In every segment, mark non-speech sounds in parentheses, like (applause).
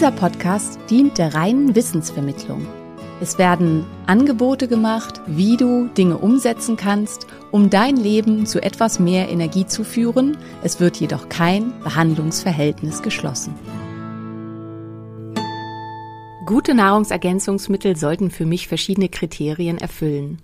Dieser Podcast dient der reinen Wissensvermittlung. Es werden Angebote gemacht, wie du Dinge umsetzen kannst, um dein Leben zu etwas mehr Energie zu führen. Es wird jedoch kein Behandlungsverhältnis geschlossen. Gute Nahrungsergänzungsmittel sollten für mich verschiedene Kriterien erfüllen.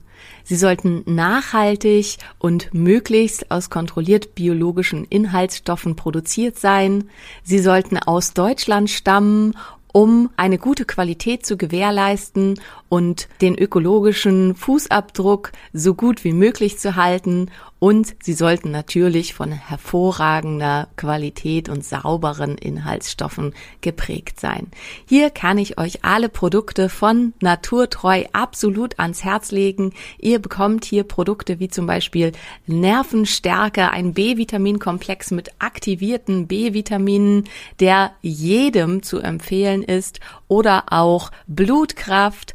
Sie sollten nachhaltig und möglichst aus kontrolliert biologischen Inhaltsstoffen produziert sein. Sie sollten aus Deutschland stammen um eine gute Qualität zu gewährleisten und den ökologischen Fußabdruck so gut wie möglich zu halten. Und sie sollten natürlich von hervorragender Qualität und sauberen Inhaltsstoffen geprägt sein. Hier kann ich euch alle Produkte von Naturtreu absolut ans Herz legen. Ihr bekommt hier Produkte wie zum Beispiel Nervenstärke, ein B-Vitaminkomplex mit aktivierten B-Vitaminen, der jedem zu empfehlen ist, oder auch Blutkraft,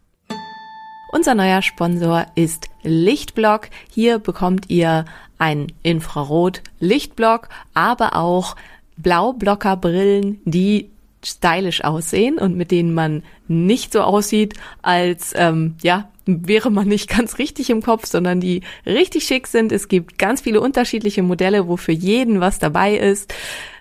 Unser neuer Sponsor ist Lichtblock. Hier bekommt ihr ein Infrarot-Lichtblock, aber auch Blaublockerbrillen, die stylisch aussehen und mit denen man nicht so aussieht, als ähm, ja wäre man nicht ganz richtig im Kopf, sondern die richtig schick sind. Es gibt ganz viele unterschiedliche Modelle, wo für jeden was dabei ist.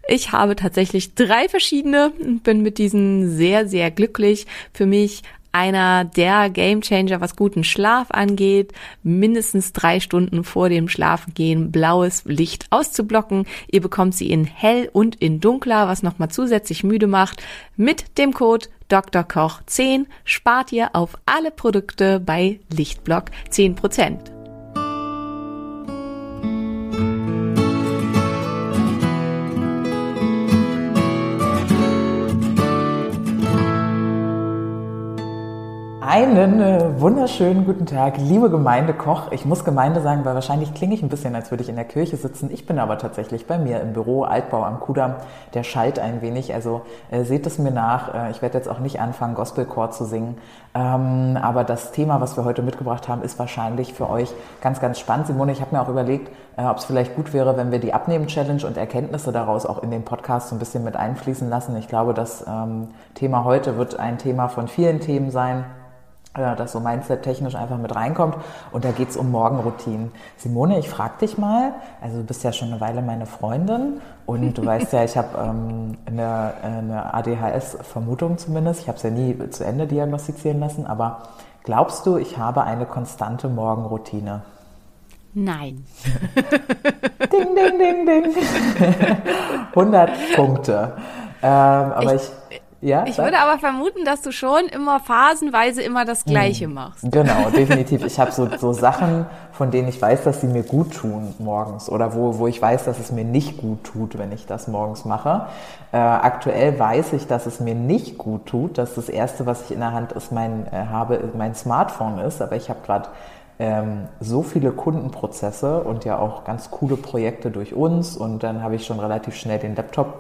Ich habe tatsächlich drei verschiedene und bin mit diesen sehr, sehr glücklich. Für mich einer der Gamechanger, was guten Schlaf angeht, mindestens drei Stunden vor dem Schlafengehen blaues Licht auszublocken. Ihr bekommt sie in hell und in dunkler, was nochmal zusätzlich müde macht. Mit dem Code Dr. Koch 10 spart ihr auf alle Produkte bei Lichtblock 10%. Einen äh, wunderschönen guten Tag, liebe Gemeinde Koch. Ich muss Gemeinde sagen, weil wahrscheinlich klinge ich ein bisschen, als würde ich in der Kirche sitzen. Ich bin aber tatsächlich bei mir im Büro, Altbau am Kudamm. Der schallt ein wenig, also äh, seht es mir nach. Äh, ich werde jetzt auch nicht anfangen, Gospelchor zu singen. Ähm, aber das Thema, was wir heute mitgebracht haben, ist wahrscheinlich für euch ganz, ganz spannend. Simone, ich habe mir auch überlegt, äh, ob es vielleicht gut wäre, wenn wir die Abnehmen-Challenge und Erkenntnisse daraus auch in den Podcast so ein bisschen mit einfließen lassen. Ich glaube, das ähm, Thema heute wird ein Thema von vielen Themen sein äh, das so Mindset-technisch einfach mit reinkommt. Und da geht's um Morgenroutinen. Simone, ich frage dich mal, also du bist ja schon eine Weile meine Freundin und du weißt ja, ich habe ähm, eine, eine ADHS-Vermutung zumindest. Ich habe es ja nie zu Ende diagnostizieren lassen, aber glaubst du, ich habe eine konstante Morgenroutine? Nein. (laughs) ding, ding, ding, ding. (laughs) 100 Punkte. Ähm, aber ich, ich ja, ich sag. würde aber vermuten, dass du schon immer phasenweise immer das Gleiche hm. machst. Genau, (laughs) definitiv. Ich habe so, so Sachen, von denen ich weiß, dass sie mir gut tun morgens oder wo, wo ich weiß, dass es mir nicht gut tut, wenn ich das morgens mache. Äh, aktuell weiß ich, dass es mir nicht gut tut. Dass das Erste, was ich in der Hand ist, mein, äh, habe, mein Smartphone ist. Aber ich habe gerade ähm, so viele Kundenprozesse und ja auch ganz coole Projekte durch uns. Und dann habe ich schon relativ schnell den Laptop.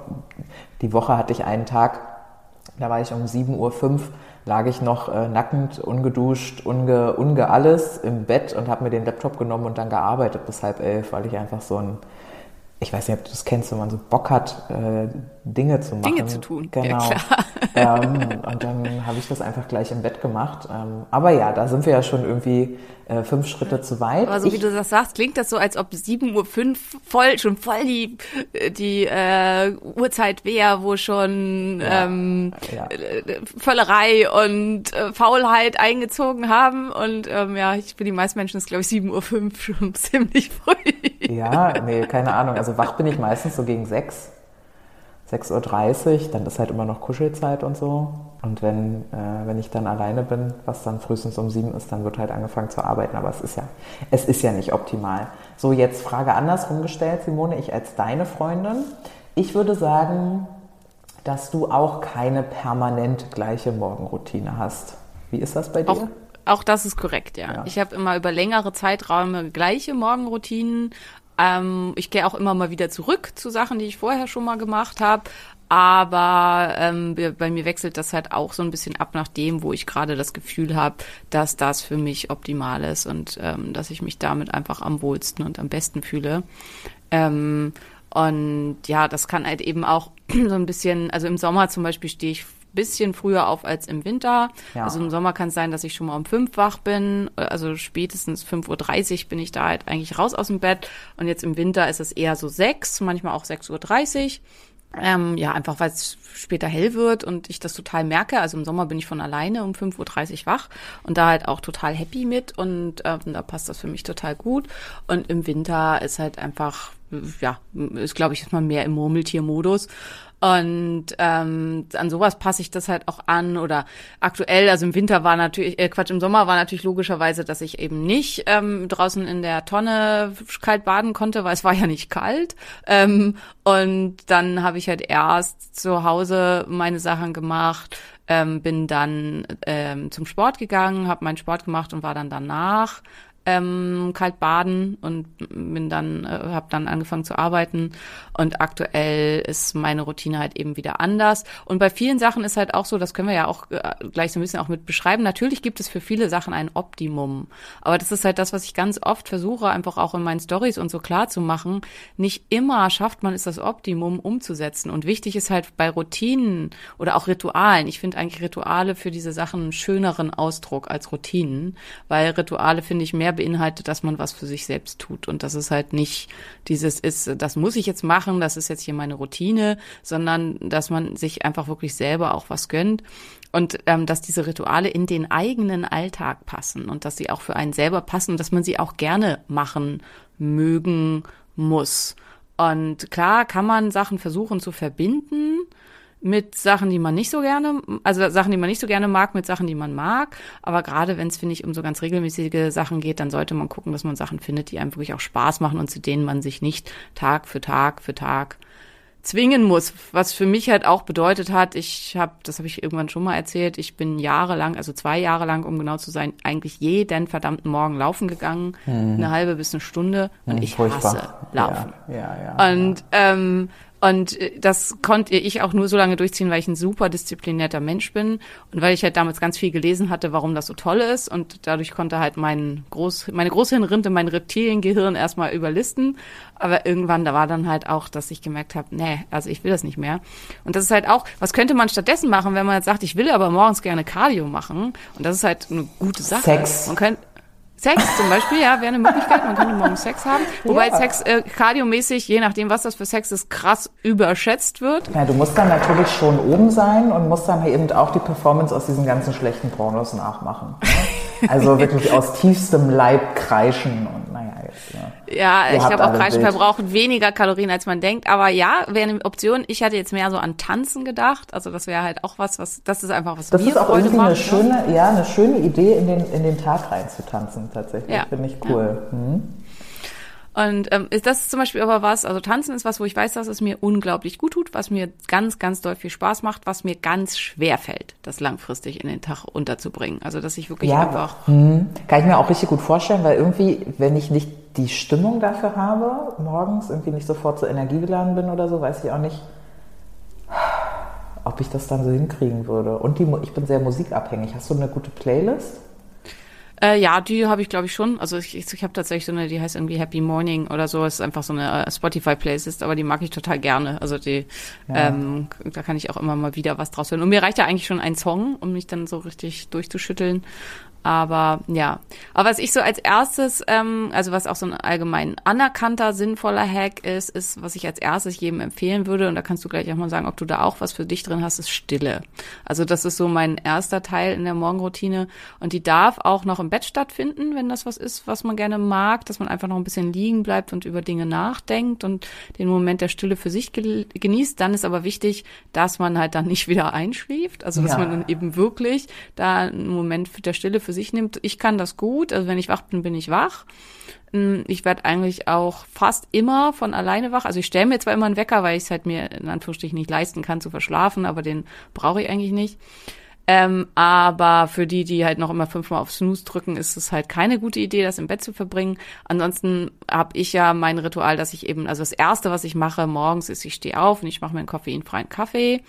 Die Woche hatte ich einen Tag, da war ich um 7.05 Uhr, lag ich noch äh, nackend, ungeduscht, unge, unge alles im Bett und habe mir den Laptop genommen und dann gearbeitet bis halb elf, weil ich einfach so ein ich weiß nicht, ob du das kennst, wenn man so Bock hat, äh, Dinge zu machen. Dinge zu tun, genau. ja klar. Ähm, und dann habe ich das einfach gleich im Bett gemacht. Ähm, aber ja, da sind wir ja schon irgendwie äh, fünf Schritte zu weit. Aber so ich, wie du das sagst, klingt das so, als ob 7.05 Uhr voll, schon voll die, die äh, Uhrzeit wäre, wo schon Ja, ähm, ja. Völlerei und äh, Faulheit eingezogen haben. Und ähm, ja, ich für die meisten Menschen ist, glaube ich, 7.05 Uhr schon (laughs) ziemlich früh. (laughs) Ja, nee, keine Ahnung. Also wach bin ich meistens so gegen sechs. 6.30 Uhr, dann ist halt immer noch Kuschelzeit und so. Und wenn, äh, wenn ich dann alleine bin, was dann frühestens um sieben ist, dann wird halt angefangen zu arbeiten. Aber es ist ja, es ist ja nicht optimal. So, jetzt Frage andersrum gestellt, Simone, ich als deine Freundin. Ich würde sagen, dass du auch keine permanent gleiche Morgenroutine hast. Wie ist das bei dir? Auch, auch das ist korrekt, ja. Ja. Ich habe immer über längere Zeiträume gleiche Morgenroutinen. Ähm, ich gehe auch immer mal wieder zurück zu Sachen, die ich vorher schon mal gemacht habe. Aber ähm, bei- mir wechselt das halt auch so ein bisschen ab nach dem, wo ich gerade das Gefühl habe, dass das für mich optimal ist und ähm, dass ich mich damit einfach am wohlsten und am besten fühle. Ähm, und ja, das kann halt eben auch (clears throat) so ein bisschen, also im Sommer zum Beispiel stehe ich bisschen früher auf als im Winter. Ja. Also im Sommer kann es sein, dass ich schon mal um fünf wach bin. Also spätestens 5.30 Uhr bin ich da halt eigentlich raus aus dem Bett. Und jetzt im Winter ist es eher so sechs, manchmal auch 6.30 Uhr. Ähm, ja, einfach weil es später hell wird und ich das total merke. Also im Sommer bin ich von alleine um 5.30 Uhr wach und da halt auch total happy mit und ähm, da passt das für mich total gut. Und im Winter ist halt einfach, ja, ist glaube ich jetzt mal mehr im Murmeltiermodus. Und ähm, an sowas passe ich das halt auch an. Oder aktuell, also im Winter war natürlich, äh, Quatsch, im Sommer war natürlich logischerweise, dass ich eben nicht ähm, draußen in der Tonne kalt baden konnte, weil es war ja nicht kalt. Ähm, und dann habe ich halt erst zu Hause meine Sachen gemacht, ähm, bin dann ähm, zum Sport gegangen, habe meinen Sport gemacht und war dann danach ähm, kalt baden und bin dann äh, habe dann angefangen zu arbeiten. Und aktuell ist meine Routine halt eben wieder anders. Und bei vielen Sachen ist halt auch so das können wir ja auch äh, gleich so ein bisschen auch mit beschreiben. Natürlich gibt es für viele Sachen ein Optimum. Aber das ist halt das was ich ganz oft versuche einfach auch in meinen Stories und so klar zu machen. Nicht immer schafft man es das Optimum umzusetzen. Und wichtig ist halt bei Routinen oder auch Ritualen. Ich finde eigentlich Rituale für diese Sachen einen schöneren Ausdruck als Routinen weil Rituale finde ich mehr beinhaltet, dass man was für sich selbst tut und dass es halt nicht dieses ist, das muss ich jetzt machen, das ist jetzt hier meine Routine, sondern dass man sich einfach wirklich selber auch was gönnt und ähm, dass diese Rituale in den eigenen Alltag passen und dass sie auch für einen selber passen und dass man sie auch gerne machen mögen muss. Und klar kann man Sachen versuchen zu verbinden, mit Sachen, die man nicht so gerne, also Sachen, die man nicht so gerne mag, mit Sachen, die man mag. Aber gerade wenn es, finde ich, um so ganz regelmäßige Sachen geht, dann sollte man gucken, dass man Sachen findet, die einem wirklich auch Spaß machen und zu denen man sich nicht Tag für Tag für Tag zwingen muss, was für mich halt auch bedeutet hat, ich habe, das habe ich irgendwann schon mal erzählt, ich bin jahrelang, also zwei Jahre lang, um genau zu sein, eigentlich jeden verdammten Morgen laufen gegangen, eine halbe bis eine Stunde und ich Furchtbar. hasse Laufen. Ja, ja, ja. Und, ähm, und äh, das konnte ich auch nur so lange durchziehen, weil ich ein super disziplinierter Mensch bin und weil ich halt damals ganz viel gelesen hatte, warum das so toll ist. Und dadurch konnte halt mein Groß, meine Großhirnrinde, mein Reptiliengehirn erstmal überlisten. Aber irgendwann, da war dann halt auch, dass ich gemerkt habe, nee, also ich will das nicht mehr. Und das ist halt auch, was könnte man stattdessen machen, wenn man jetzt sagt, ich will aber morgens gerne Cardio machen? Und das ist halt eine gute Sache. Sex. Man könnte Sex zum Beispiel, ja, wäre eine Möglichkeit. Man könnte morgens Sex haben. Wobei Ja. Sex äh, kardiomäßig, je nachdem, was das für Sex ist, krass überschätzt wird. Ja, du musst dann natürlich schon oben sein und musst dann eben auch die Performance aus diesen ganzen schlechten Pornos nachmachen. Ne? (laughs) Also wirklich aus tiefstem Leib kreischen und ja. Ja, Ihr ich glaube auch Kreischen verbrauchen weniger Kalorien, als man denkt. Aber ja, wäre eine Option. Ich hatte jetzt mehr so an Tanzen gedacht. Also das wäre halt auch was, was, das ist einfach was Das mir ist auch Freude irgendwie macht. eine ne? schöne, ja, eine schöne Idee, in den, in den Tag reinzutanzen, tatsächlich. Ja. Finde ich cool. Hm? Und ähm, ist das zum Beispiel aber was, also Tanzen ist was, wo ich weiß, dass es mir unglaublich gut tut, was mir ganz, ganz doll viel Spaß macht, was mir ganz schwer fällt, das langfristig in den Tag unterzubringen. Also dass ich wirklich Ja, einfach hm, kann ich mir auch richtig gut vorstellen, weil irgendwie, wenn ich nicht die Stimmung dafür habe, morgens irgendwie nicht sofort so energiegeladen bin oder so, weiß ich auch nicht, ob ich das dann so hinkriegen würde. Und die, ich bin sehr musikabhängig. Hast du eine gute Playlist? Äh, ja, die habe ich glaube ich schon. Also ich, ich, ich habe tatsächlich so eine, die heißt irgendwie Happy Morning oder so. ist einfach so eine äh, Spotify-Playlist, aber die mag ich total gerne. Also die, Ja. ähm, da kann ich auch immer mal wieder was draus hören. Und mir reicht ja eigentlich schon ein Song, um mich dann so richtig durchzuschütteln. Aber ja, aber was ich so als erstes, ähm, also was auch so ein allgemein anerkannter, sinnvoller Hack ist, ist, was ich als erstes jedem empfehlen würde, und da kannst du gleich auch mal sagen, ob du da auch was für dich drin hast, ist Stille. Also das ist so mein erster Teil in der Morgenroutine und die darf auch noch im Bett stattfinden, wenn das was ist, was man gerne mag, dass man einfach noch ein bisschen liegen bleibt und über Dinge nachdenkt und den Moment der Stille für sich genießt. Dann ist aber wichtig, dass man halt dann nicht (laughs) wieder einschläft, also dass Ja. man dann eben wirklich da einen Moment der Stille für sich nimmt. Ich kann das gut, also wenn ich wach bin, bin ich wach. Mm, Ich werde eigentlich auch fast immer von alleine wach. Also ich stelle mir zwar immer einen Wecker, weil ich es halt mir in Anführungsstrichen nicht leisten kann zu verschlafen, aber den brauche ich eigentlich nicht. Ähm, aber für die, die halt noch immer fünfmal auf Snooze drücken, ist es halt keine gute Idee, das im Bett zu verbringen. Ansonsten habe ich ja mein Ritual, dass ich eben, also das Erste, was ich mache morgens, ist, ich stehe auf und ich mache mir einen koffeinfreien Kaffee.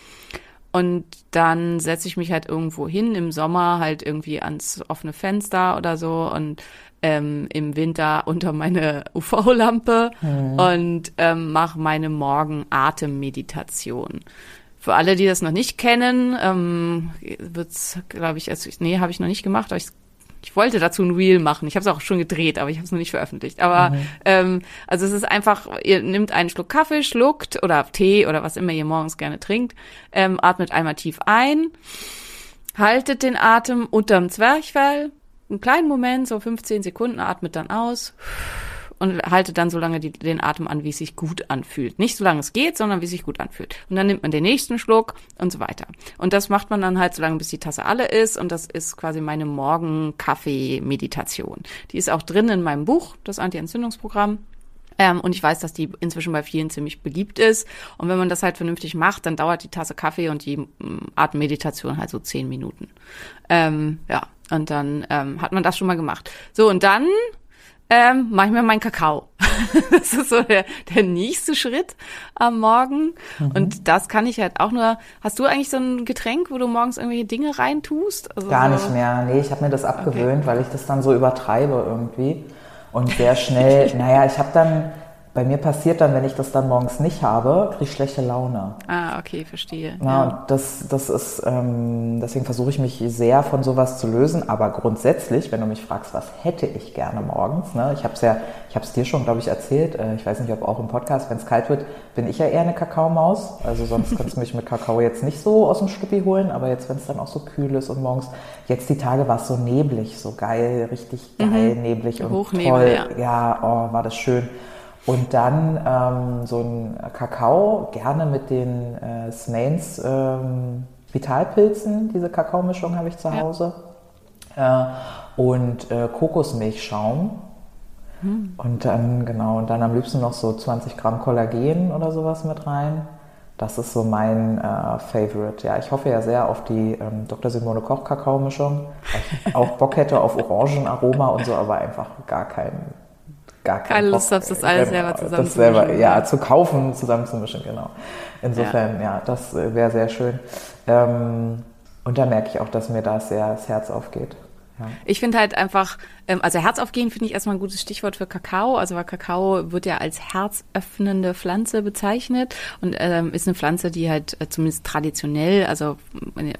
Und dann setze ich mich halt irgendwo hin, im Sommer halt irgendwie ans offene Fenster oder so und ähm, im Winter (laughs) unter meine UV-Lampe und ähm, mache meine Morgen-Atemmeditation. Für alle, die das noch nicht kennen, ähm, wird's, glaube ich, also, nee, habe ich noch nicht gemacht, aber ich ich wollte dazu ein Reel machen. Ich habe es auch schon gedreht, aber ich habe es noch nicht veröffentlicht. Aber ähm, also es ist einfach, ihr nehmt einen Schluck Kaffee, schluckt oder Tee oder was immer ihr morgens gerne trinkt, ähm, atmet einmal tief ein, haltet den Atem unterm Zwerchfell, einen kleinen Moment, so 15 Sekunden, atmet dann aus und haltet dann so lange die, den Atem an, wie es sich gut anfühlt. Nicht so lange es geht, sondern wie es sich gut anfühlt. Und dann nimmt man den nächsten Schluck und so weiter. Und das macht man dann halt so lange, bis die Tasse alle ist. Und das ist quasi meine Morgen-Kaffee-Meditation. Die ist auch drin in meinem Buch, das Anti-Entzündungsprogramm. Ähm, und ich weiß, dass die inzwischen bei vielen ziemlich beliebt ist. Und wenn man das halt vernünftig macht, dann dauert die Tasse Kaffee und die mm, Atemmeditation halt so zehn Minuten. Ähm, ja, und dann ähm, hat man das schon mal gemacht. So, und dann ähm, mache ich mir meinen Kakao. (laughs) das ist so der, der nächste Schritt am Morgen. Und das kann ich halt auch nur. Hast du eigentlich so ein Getränk, wo du morgens irgendwelche Dinge reintust? Also Gar so, nicht mehr. Nee, ich habe mir das abgewöhnt, weil ich das dann so übertreibe irgendwie. Und sehr (laughs) schnell, naja, ich habe dann, bei mir passiert dann, wenn ich das dann morgens nicht habe, kriege ich schlechte Laune. Ah, okay, verstehe. Ja, und das, das ist, ähm, deswegen versuche ich mich sehr von sowas zu lösen. Aber grundsätzlich, wenn du mich fragst, was hätte ich gerne morgens, ne? ich habe es ja, ich habe es dir schon, glaube ich, erzählt. Äh, ich weiß nicht, ob auch im Podcast, wenn es kalt wird, bin ich ja eher eine Kakaomaus. Also sonst kannst du mich mit Kakao jetzt nicht so aus dem Stuppi holen. Aber jetzt, wenn es dann auch so kühl ist und morgens, jetzt die Tage war es so neblig, so geil, richtig geil, neblig und Hochnebel, toll. Ja, oh, war das schön. Und dann ähm, so ein Kakao, gerne mit den äh, Smains ähm, Vitalpilzen, diese Kakaomischung habe ich zu Hause. Äh, und äh, Kokosmilchschaum. Und dann, genau, und dann am liebsten noch so 20 Gramm Kollagen oder sowas mit rein. Das ist so mein äh, Favorite. Ja, ich hoffe ja sehr auf die ähm, Dr. Simone Koch Kakaomischung. Weil ich auch Bock hätte auf Orangenaroma und so, aber einfach gar kein, gar kein Keine. Lust hast, das alles selber Das zusammenzumischen. selber, ja, zu kaufen, zusammenzumischen, genau. Insofern, ja, das äh, wäre sehr schön. Ähm, und da merke ich auch, dass mir da sehr das Herz aufgeht. Ja. Ich finde halt einfach, ähm, also Herzaufgehen finde ich erstmal ein gutes Stichwort für Kakao. Also weil Kakao wird ja als herzöffnende Pflanze bezeichnet und ähm, ist eine Pflanze, die halt äh, zumindest traditionell, also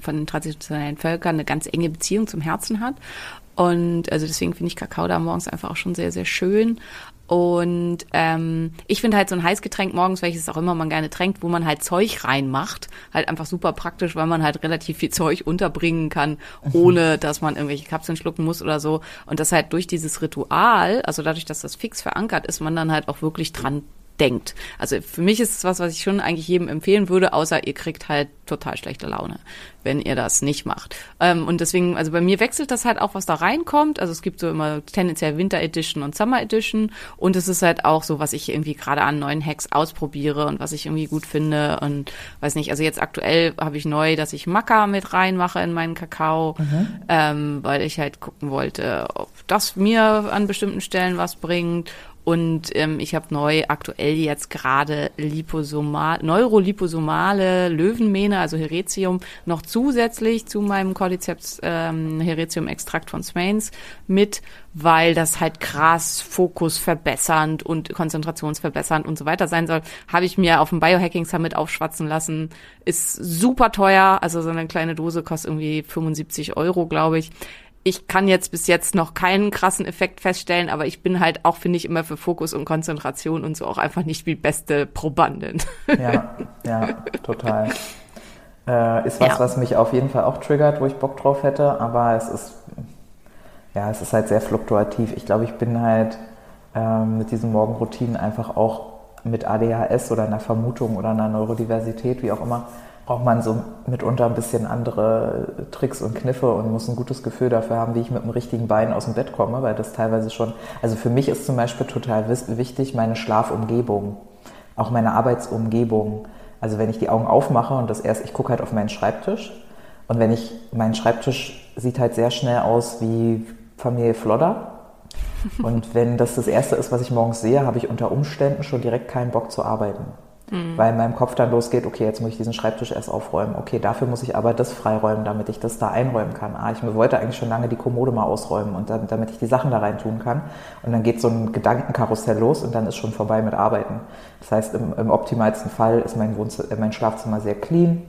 von den traditionellen Völkern eine ganz enge Beziehung zum Herzen hat. Und also deswegen finde ich Kakao da morgens einfach auch schon sehr, sehr schön. Und ähm, ich finde halt so ein Heißgetränk morgens, welches auch immer man gerne tränkt, wo man halt Zeug reinmacht, halt einfach super praktisch, weil man halt relativ viel Zeug unterbringen kann, ohne dass man irgendwelche Kapseln schlucken muss oder so. Und das halt durch dieses Ritual, also dadurch, dass das fix verankert ist, man dann halt auch wirklich dran denkt. Also für mich ist es was, was ich schon eigentlich jedem empfehlen würde, außer ihr kriegt halt total schlechte Laune, wenn ihr das nicht macht. Ähm, und deswegen, also bei mir wechselt das halt auch, was da reinkommt. Also es gibt so immer tendenziell Winter Edition und Summer Edition. Und es ist halt auch so, was ich irgendwie gerade an neuen Hacks ausprobiere und was ich irgendwie gut finde. Und weiß nicht, also jetzt aktuell habe ich neu, dass ich Maca mit reinmache in meinen Kakao, ähm, weil ich halt gucken wollte, ob das mir an bestimmten Stellen was bringt. Und ähm, ich habe neu aktuell jetzt gerade liposomal, neuroliposomale Löwenmähne, also Heretium, noch zusätzlich zu meinem Cordyceps ähm, Heretium-Extrakt von Swains mit, weil das halt krass Fokus verbessernd und konzentrationsverbessernd und so weiter sein soll. Habe ich mir auf dem Biohacking Summit aufschwatzen lassen. Ist super teuer, also so eine kleine Dose kostet irgendwie 75 Euro, glaube ich ich kann jetzt bis jetzt noch keinen krassen Effekt feststellen, aber ich bin halt auch, finde ich, immer für Fokus und Konzentration und so auch einfach nicht die beste Probandin. Ja, ja, total. Äh, ist was, ja. was mich auf jeden Fall auch triggert, wo ich Bock drauf hätte, aber es ist, ja, es ist halt sehr fluktuativ. Ich glaube, ich bin halt ähm, mit diesen Morgenroutinen einfach auch mit ADHS oder einer Vermutung oder einer Neurodiversität, wie auch immer, braucht man so mitunter ein bisschen andere Tricks und Kniffe und muss ein gutes Gefühl dafür haben, wie ich mit dem richtigen Bein aus dem Bett komme, weil das teilweise schon, also für mich ist zum Beispiel total wichtig meine Schlafumgebung, auch meine Arbeitsumgebung. Also wenn ich die Augen aufmache und das erst, ich gucke halt auf meinen Schreibtisch und wenn ich, mein Schreibtisch sieht halt sehr schnell aus wie Familie Flodder. (laughs) Und wenn das das Erste ist, was ich morgens sehe, habe ich unter Umständen schon direkt keinen Bock zu arbeiten mhm. weil in meinem Kopf dann losgeht, okay, jetzt muss ich diesen Schreibtisch erst aufräumen. Okay, dafür muss ich aber das freiräumen, damit ich das da einräumen kann. Ah, ich wollte eigentlich schon lange die Kommode mal ausräumen und dann, damit ich die Sachen da rein tun kann. Und dann geht so ein Gedankenkarussell los und dann ist schon vorbei mit Arbeiten. Das heißt, im, im optimalsten Fall ist mein, Wohnzimmer, äh, mein Schlafzimmer sehr clean.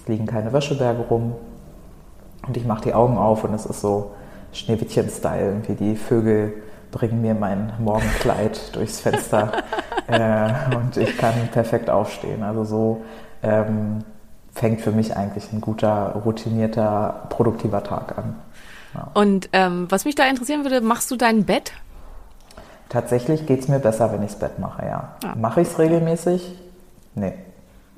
Es liegen keine Wäscheberge rum. Und ich mache die Augen auf und es ist so Schneewittchen-Style, wie die Vögel bringen mir mein Morgenkleid durchs Fenster (laughs) äh, und ich kann perfekt aufstehen. Also so ähm, fängt für mich eigentlich ein guter, routinierter, produktiver Tag an. Ja. Und ähm, was mich da interessieren würde, machst du dein Bett? Tatsächlich geht es mir besser, wenn ich das Bett mache, ja. ja. Mache ich es regelmäßig? Nee.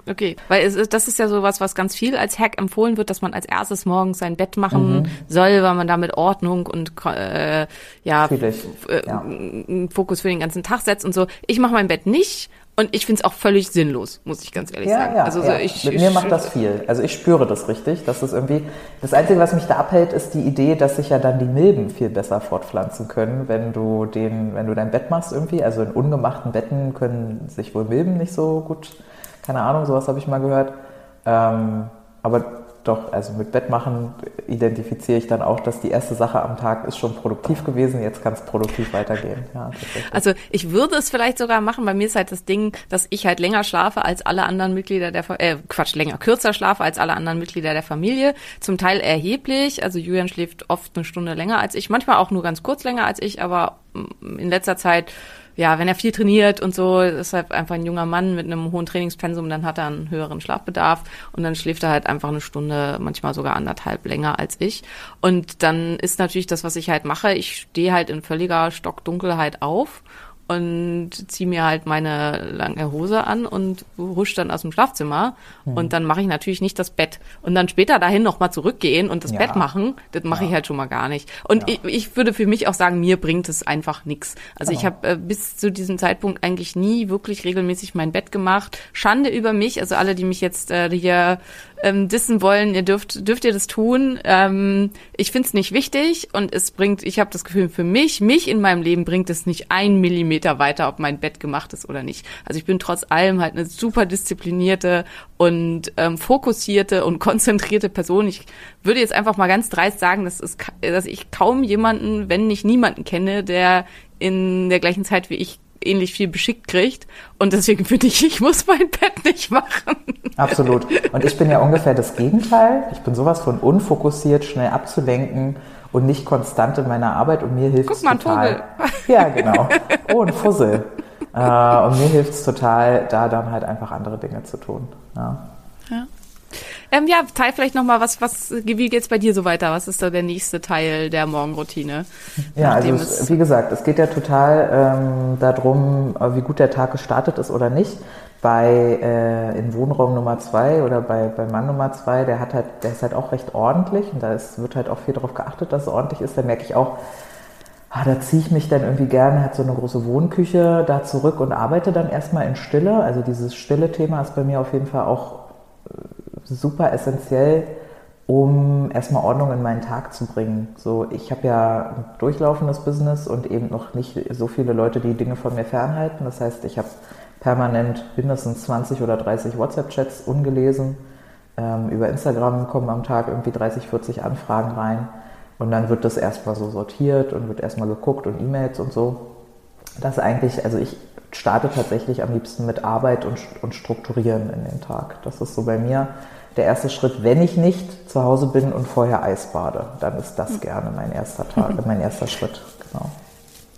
Okay, weil es ist, das ist ja sowas, was ganz viel als Hack empfohlen wird, dass man als erstes morgens sein Bett machen mhm. soll, weil man damit Ordnung und äh, ja, äh, ja, Fokus für den ganzen Tag setzt und so. Ich mache mein Bett nicht und ich finde es auch völlig sinnlos, muss ich ganz ehrlich ja, sagen. Ja, also ja. So, ich, Mit mir macht das viel. Also ich spüre das richtig. Das ist irgendwie das Einzige, was mich da abhält, ist die Idee, dass sich ja dann die Milben viel besser fortpflanzen können, wenn du den, wenn du dein Bett machst irgendwie. Also in ungemachten Betten können sich wohl Milben nicht so gut keine Ahnung, sowas habe ich mal gehört. Ähm, aber doch, also mit Bettmachen identifiziere ich dann auch, dass die erste Sache am Tag ist schon produktiv gewesen, jetzt kann es produktiv weitergehen. Ja, also ich würde es vielleicht sogar machen, bei mir ist halt das Ding, dass ich halt länger schlafe als alle anderen Mitglieder der, äh, Quatsch, länger, kürzer schlafe als alle anderen Mitglieder der Familie, zum Teil erheblich, also Julian schläft oft eine Stunde länger als ich, manchmal auch nur ganz kurz länger als ich, aber mm, in letzter Zeit ja, wenn er viel trainiert und so, ist halt einfach ein junger Mann mit einem hohen Trainingspensum, dann hat er einen höheren Schlafbedarf und dann schläft er halt einfach eine Stunde, manchmal sogar anderthalb länger als ich. Und dann ist natürlich das, was ich halt mache, ich stehe halt in völliger Stockdunkelheit auf und ziehe mir halt meine lange Hose an und husch dann aus dem Schlafzimmer mhm. und dann mache ich natürlich nicht das Bett und dann später dahin nochmal zurückgehen und das ja. Bett machen, das mache ja. ich halt schon mal gar nicht. Und ja. ich, ich würde für mich auch sagen, mir bringt es einfach nichts. Also ich habe äh, bis zu diesem Zeitpunkt eigentlich nie wirklich regelmäßig mein Bett gemacht. Schande über mich, also alle, die mich jetzt äh, hier ähm, dissen wollen, ihr dürft, dürft ihr das tun. Ähm, ich finde es nicht wichtig und es bringt, ich habe das Gefühl, für mich, mich in meinem Leben bringt es nicht ein Millimeter weiter, ob mein Bett gemacht ist oder nicht. Also ich bin trotz allem halt eine super disziplinierte und ähm, fokussierte und (laughs) konzentrierte Person. Ich würde jetzt einfach mal ganz dreist sagen, dass, es, dass ich kaum jemanden, wenn nicht niemanden kenne, der in der gleichen Zeit wie ich ähnlich viel beschickt kriegt. Und deswegen (laughs) finde ich, ich muss mein Bett nicht machen. Absolut. Und ich bin ja ungefähr das Gegenteil. Ich bin sowas von unfokussiert, schnell abzulenken und nicht konstant in meiner Arbeit. Und mir hilft es total. Guck mal, Vogel. (laughs) Ja, genau. Oh, ein Fussel. Äh, und mir hilft es total, da dann halt einfach andere Dinge zu tun. Ja. ja. Ähm, ja, teil vielleicht nochmal, was, was, wie geht's bei dir so weiter? Was ist da der nächste Teil der Morgenroutine? Ja, also es, wie gesagt, es geht ja total ähm, darum, wie gut der Tag gestartet ist oder nicht. Bei äh, in Wohnraum Nummer zwei oder bei, bei Mann Nummer zwei, der hat halt, der ist halt auch recht ordentlich und da ist, wird halt auch viel darauf geachtet, dass es ordentlich ist. Da merke ich auch, ah, da ziehe ich mich dann irgendwie gerne, hat so eine große Wohnküche da zurück und arbeite dann erstmal in Stille. Also dieses stille Thema ist bei mir auf jeden Fall auch super essentiell, um erstmal Ordnung in meinen Tag zu bringen. So, ich habe ja ein durchlaufendes Business und eben noch nicht so viele Leute, die Dinge von mir fernhalten. Das heißt, ich habe permanent mindestens 20 oder 30 WhatsApp-Chats ungelesen. Ähm, über Instagram kommen am Tag irgendwie 30, 40 Anfragen rein. Und dann wird das erstmal so sortiert und wird erstmal geguckt und E-Mails und so. Das eigentlich, also ich starte tatsächlich am liebsten mit Arbeit und, und Strukturieren in den Tag. Das ist so bei mir der erste Schritt, wenn ich nicht zu Hause bin und vorher Eis bade. Dann ist das gerne mein erster Tag, mein erster Schritt. Genau.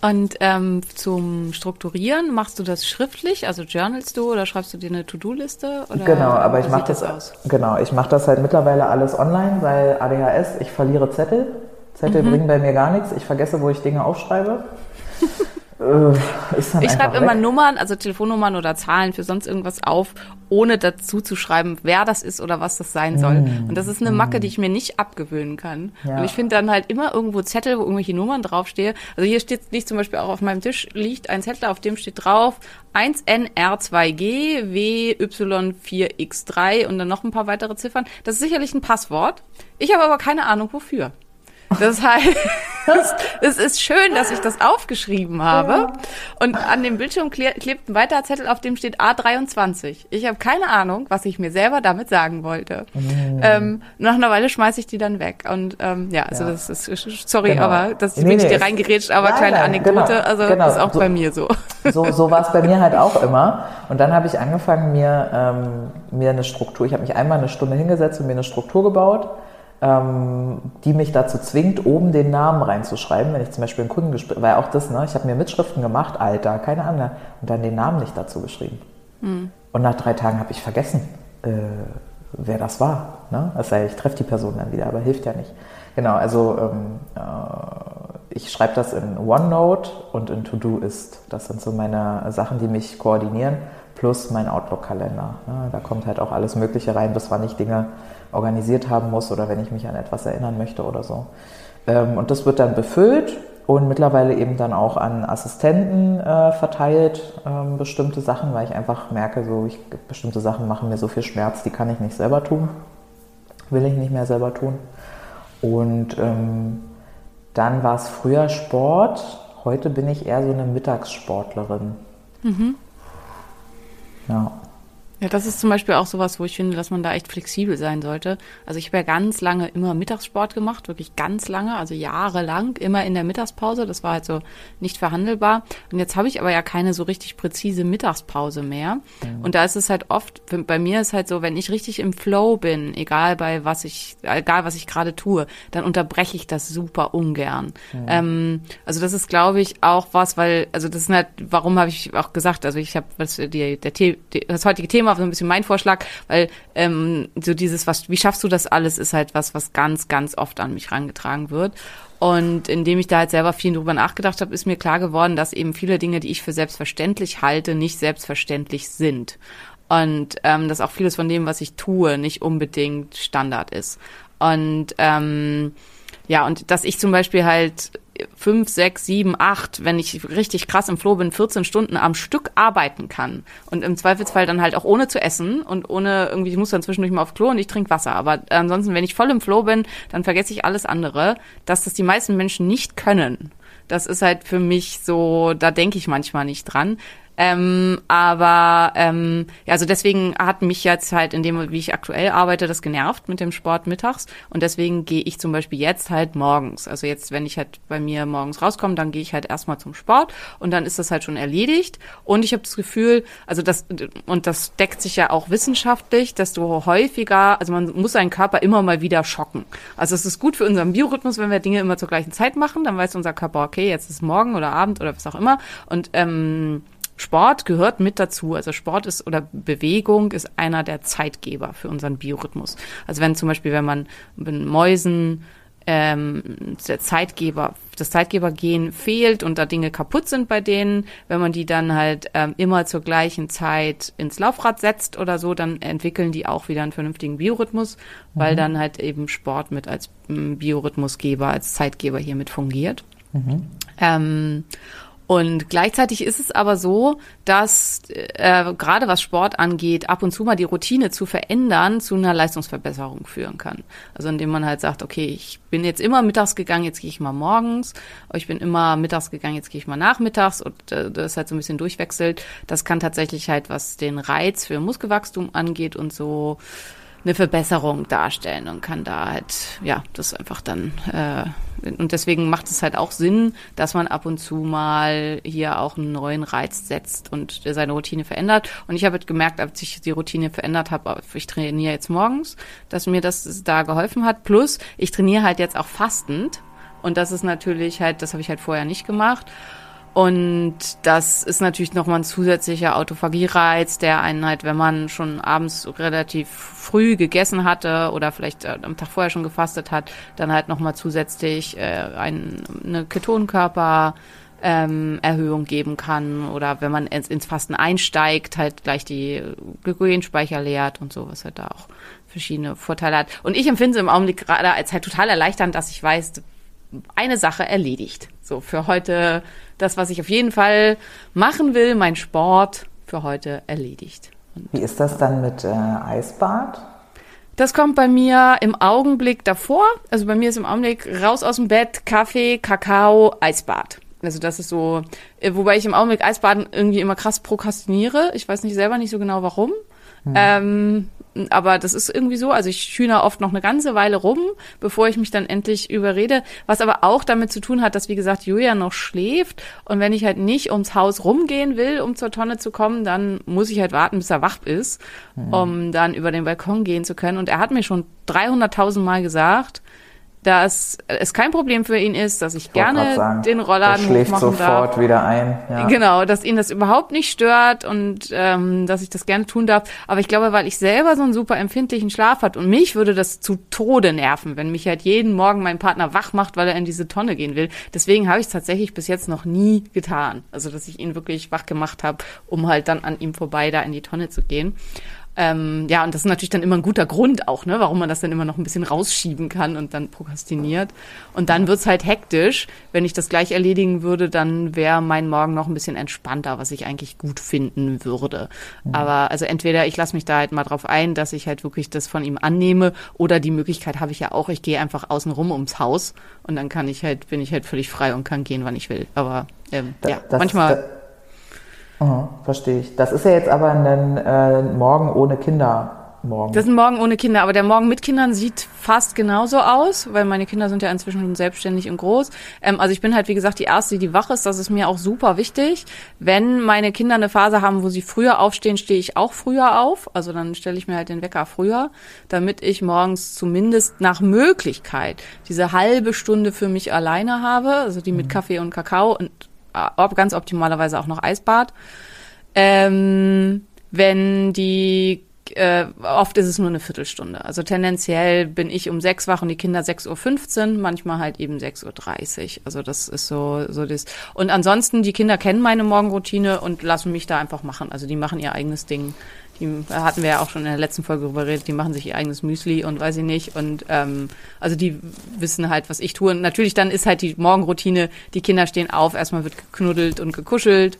Und ähm, zum Strukturieren machst du das schriftlich, also journalst du oder schreibst du dir eine To-Do-Liste? Genau, aber ich mache das, das genau, ich mache das halt mittlerweile alles online, weil ADHS, ich verliere Zettel. Zettel mhm. bringen bei mir gar nichts. Ich vergesse, wo ich Dinge aufschreibe. (laughs) Äh, ich schreibe immer Nummern, also Telefonnummern oder Zahlen für sonst irgendwas auf, ohne dazu zu schreiben, wer das ist oder was das sein soll. Mm. Und das ist eine Macke, die ich mir nicht abgewöhnen kann. Ja. Und ich finde dann halt immer irgendwo Zettel, wo irgendwelche Nummern draufstehen. Also hier steht liegt zum Beispiel auch auf meinem Tisch liegt ein Zettel, auf dem steht drauf 1NR2G WY4X3 und dann noch ein paar weitere Ziffern. Das ist sicherlich ein Passwort. Ich habe aber keine Ahnung wofür. Das heißt, (laughs) es ist schön, dass ich das aufgeschrieben habe. Und an dem Bildschirm klebt ein weiterer Zettel, auf dem steht A23. Ich habe keine Ahnung, was ich mir selber damit sagen wollte. Mm. Ähm, nach einer Weile schmeiße ich die dann weg. Und ähm, ja, also ja. das ist, sorry, genau. aber das ist nee, wirklich nee, dir reingerätscht, aber nein, kleine Anekdote, genau, also genau. ist auch so, bei mir so. So, so war es bei mir halt auch immer. Und dann habe ich angefangen, mir, ähm, mir eine Struktur, ich habe mich einmal eine Stunde hingesetzt und mir eine Struktur gebaut ähm, die mich dazu zwingt, oben den Namen reinzuschreiben, wenn ich zum Beispiel einen Kundengespräch, weil auch das, ne, ich habe mir Mitschriften gemacht, Alter, keine Ahnung, und dann den Namen nicht dazu geschrieben. Mhm. Und nach drei Tagen habe ich vergessen, äh, wer das war. Ne? Das heißt, ich treffe die Person dann wieder, aber hilft ja nicht. Genau, also ähm, äh, ich schreibe das in OneNote und in To-Do-Ist. Das sind so meine Sachen, die mich koordinieren, plus mein Outlook-Kalender. Ne? Da kommt halt auch alles Mögliche rein, bis wann ich Dinge organisiert haben muss oder wenn ich mich an etwas erinnern möchte oder so. Ähm, und das wird dann befüllt und mittlerweile eben dann auch an Assistenten äh, verteilt, ähm, bestimmte Sachen, weil ich einfach merke, so ich, bestimmte Sachen machen mir so viel Schmerz, die kann ich nicht selber tun, will ich nicht mehr selber tun. Und ähm, dann war es früher Sport, heute bin ich eher so eine Mittagssportlerin. Mhm. Ja. Ja, das ist zum Beispiel auch sowas, wo ich finde, dass man da echt flexibel sein sollte. Also ich habe ja ganz lange immer Mittagssport gemacht, wirklich ganz lange, also jahrelang, immer in der Mittagspause. Das war halt so nicht verhandelbar. Und jetzt habe ich aber ja keine so richtig präzise Mittagspause mehr. Mhm. Und da ist es halt oft, bei mir ist halt so, wenn ich richtig im Flow bin, egal bei was ich, egal was ich gerade tue, dann unterbreche ich das super ungern. Mhm. Ähm, also das ist, glaube ich, auch was, weil, also das ist halt, warum habe ich auch gesagt, also ich habe, was die, der, die, das heutige Thema Thema, so ein bisschen mein Vorschlag, weil ähm, so dieses, was, wie schaffst du das alles, ist halt was, was ganz, ganz oft an mich rangetragen wird. Und indem ich da halt selber viel drüber nachgedacht habe, ist mir klar geworden, dass eben viele Dinge, die ich für selbstverständlich halte, nicht selbstverständlich sind. Und ähm, dass auch vieles von dem, was ich tue, nicht unbedingt Standard ist. Und ähm, ja, und dass ich zum Beispiel halt fünf, sechs, sieben, acht, wenn ich richtig krass im Flow bin, 14 Stunden am Stück arbeiten kann. Und im Zweifelsfall dann halt auch ohne zu essen und ohne irgendwie, ich muss dann zwischendurch mal auf Klo und ich trinke Wasser. Aber ansonsten, wenn ich voll im Flow bin, dann vergesse ich alles andere, dass das die meisten Menschen nicht können. Das ist halt für mich so, da denke ich manchmal nicht dran. Ähm, aber ähm, ja, also deswegen hat mich jetzt halt in dem, wie ich aktuell arbeite, das genervt mit dem Sport mittags. Und deswegen gehe ich zum Beispiel jetzt halt morgens. Also jetzt, wenn ich halt bei mir morgens rauskomme, dann gehe ich halt erstmal zum Sport und dann ist das halt schon erledigt. Und ich habe das Gefühl, also das, und das deckt sich ja auch wissenschaftlich, dass du häufiger, also man muss seinen Körper immer mal wieder schocken. Also es ist gut für unseren Biorhythmus, wenn wir Dinge immer zur gleichen Zeit machen, dann weiß unser Körper, okay, jetzt ist morgen oder Abend oder was auch immer. Und ähm, Sport gehört mit dazu. Also Sport ist oder Bewegung ist einer der Zeitgeber für unseren Biorhythmus. Also wenn zum Beispiel, wenn man mit Mäusen ähm, der Zeitgeber, das Zeitgebergehen fehlt und da Dinge kaputt sind bei denen, wenn man die dann halt ähm, immer zur gleichen Zeit ins Laufrad setzt oder so, dann entwickeln die auch wieder einen vernünftigen Biorhythmus, mhm. weil dann halt eben Sport mit als Biorhythmusgeber, als Zeitgeber hier mit fungiert. Mhm. Ähm, Und gleichzeitig ist es aber so, dass äh, gerade was Sport angeht, ab und zu mal die Routine zu verändern zu einer Leistungsverbesserung führen kann. Also indem man halt sagt, okay, ich bin jetzt immer mittags gegangen, jetzt gehe ich mal morgens, ich bin immer mittags gegangen, jetzt gehe ich mal nachmittags und äh, das halt so ein bisschen durchwechselt. Das kann tatsächlich halt, was den Reiz für Muskelwachstum angeht und so eine Verbesserung darstellen und kann da halt, ja, das einfach dann, äh, und deswegen macht es halt auch Sinn, dass man ab und zu mal hier auch einen neuen Reiz setzt und seine Routine verändert. Und ich habe halt gemerkt, als ich die Routine verändert habe, ich trainiere jetzt morgens, dass mir das da geholfen hat. Plus, ich trainiere halt jetzt auch fastend. Und das ist natürlich halt, das habe ich halt vorher nicht gemacht. Und das ist natürlich nochmal ein zusätzlicher Autophagiereiz, der einen halt, wenn man schon abends relativ früh gegessen hatte oder vielleicht äh, am Tag vorher schon gefastet hat, dann halt nochmal zusätzlich äh, ein, eine Ketonkörper ähm, Erhöhung geben kann oder wenn man ins, ins Fasten einsteigt, halt gleich die Glykogenspeicher leert und so, was halt da auch verschiedene Vorteile hat. Und ich empfinde es im Augenblick gerade als halt total erleichternd, dass ich weiß, eine Sache erledigt. So für heute das, was ich auf jeden Fall machen will, mein Sport für heute erledigt. Und Wie ist das dann mit äh, Eisbad? Das kommt bei mir im Augenblick davor. Also bei mir ist im Augenblick raus aus dem Bett, Kaffee, Kakao, Eisbad. Also das ist so, äh, wobei ich im Augenblick Eisbaden irgendwie immer krass prokrastiniere. Ich weiß nicht selber nicht so genau warum. Hm. Ähm, aber das ist irgendwie so. Also ich schüne oft noch eine ganze Weile rum, bevor ich mich dann endlich überrede. Was aber auch damit zu tun hat, dass, wie gesagt, Julia noch schläft. Und wenn ich halt nicht ums Haus rumgehen will, um zur Tonne zu kommen, dann muss ich halt warten, bis er wach ist, mhm. um dann über den Balkon gehen zu können. Und er hat mir schon 300.000 Mal gesagt, dass es kein Problem für ihn ist, dass ich, ich gerne sagen, den Rollladen er schläft sofort darf. wieder ein. Ja. Genau, dass ihn das überhaupt nicht stört und ähm, dass ich das gerne tun darf. Aber ich glaube, weil ich selber so einen super empfindlichen Schlaf hat und mich würde das zu Tode nerven, wenn mich halt jeden Morgen mein Partner wach macht, weil er in diese Tonne gehen will. Deswegen habe ich es tatsächlich bis jetzt noch nie getan. Also, dass ich ihn wirklich wach gemacht habe, um halt dann an ihm vorbei da in die Tonne zu gehen. Ähm, ja, und das ist natürlich dann immer ein guter Grund auch, ne, warum man das dann immer noch ein bisschen rausschieben kann und dann prokrastiniert. Und dann wird's halt hektisch. Wenn ich das gleich erledigen würde, dann wäre mein Morgen noch ein bisschen entspannter, was ich eigentlich gut finden würde. Mhm. Aber also entweder ich lasse mich da halt mal drauf ein, dass ich halt wirklich das von ihm annehme, oder die Möglichkeit habe ich ja auch, ich gehe einfach außen rum ums Haus und dann kann ich halt, bin ich halt völlig frei und kann gehen, wann ich will. Aber ähm, da, ja, manchmal. Oh, verstehe ich. Das ist ja jetzt aber ein äh, Morgen ohne Kinder. Morgen. Das ist ein Morgen ohne Kinder, aber der Morgen mit Kindern sieht fast genauso aus, weil meine Kinder sind ja inzwischen schon selbstständig und groß. Ähm, also ich bin halt, wie gesagt, die Erste, die wach ist. Das ist mir auch super wichtig. Wenn meine Kinder eine Phase haben, wo sie früher aufstehen, stehe ich auch früher auf. Also dann stelle ich mir halt den Wecker früher, damit ich morgens zumindest nach Möglichkeit diese halbe Stunde für mich alleine habe, also die mit mhm. Kaffee und Kakao und ganz optimalerweise auch noch Eisbad. Ähm, wenn die äh, oft ist es nur eine Viertelstunde. Also tendenziell bin ich um sechs wach und die Kinder 6.15 Uhr, manchmal halt eben 6.30 Uhr. Also das ist so, so das. Und ansonsten, die Kinder kennen meine Morgenroutine und lassen mich da einfach machen. Also die machen ihr eigenes Ding. Die hatten wir ja auch schon in der letzten Folge darüber geredet, die machen sich ihr eigenes Müsli und weiß ich nicht. Und ähm, also die wissen halt, was ich tue. Und natürlich dann ist halt die Morgenroutine, die Kinder stehen auf, erstmal wird geknuddelt und gekuschelt.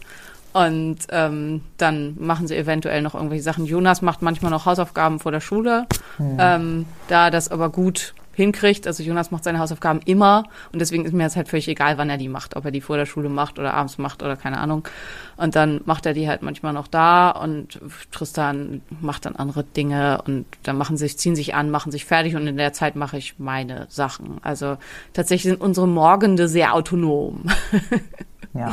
Und ähm, dann machen sie eventuell noch irgendwelche Sachen. Jonas macht manchmal noch Hausaufgaben vor der Schule. Mhm. Ähm, da das aber gut hinkriegt. Also Jonas macht seine Hausaufgaben immer und deswegen ist mir jetzt halt völlig egal, wann er die macht, ob er die vor der Schule macht oder abends macht oder keine Ahnung. Und dann macht er die halt manchmal noch da und Tristan macht dann andere Dinge und dann machen sich, ziehen sich an, machen sich fertig und in der Zeit mache ich meine Sachen. Also tatsächlich sind unsere Morgende sehr autonom. (laughs) ja.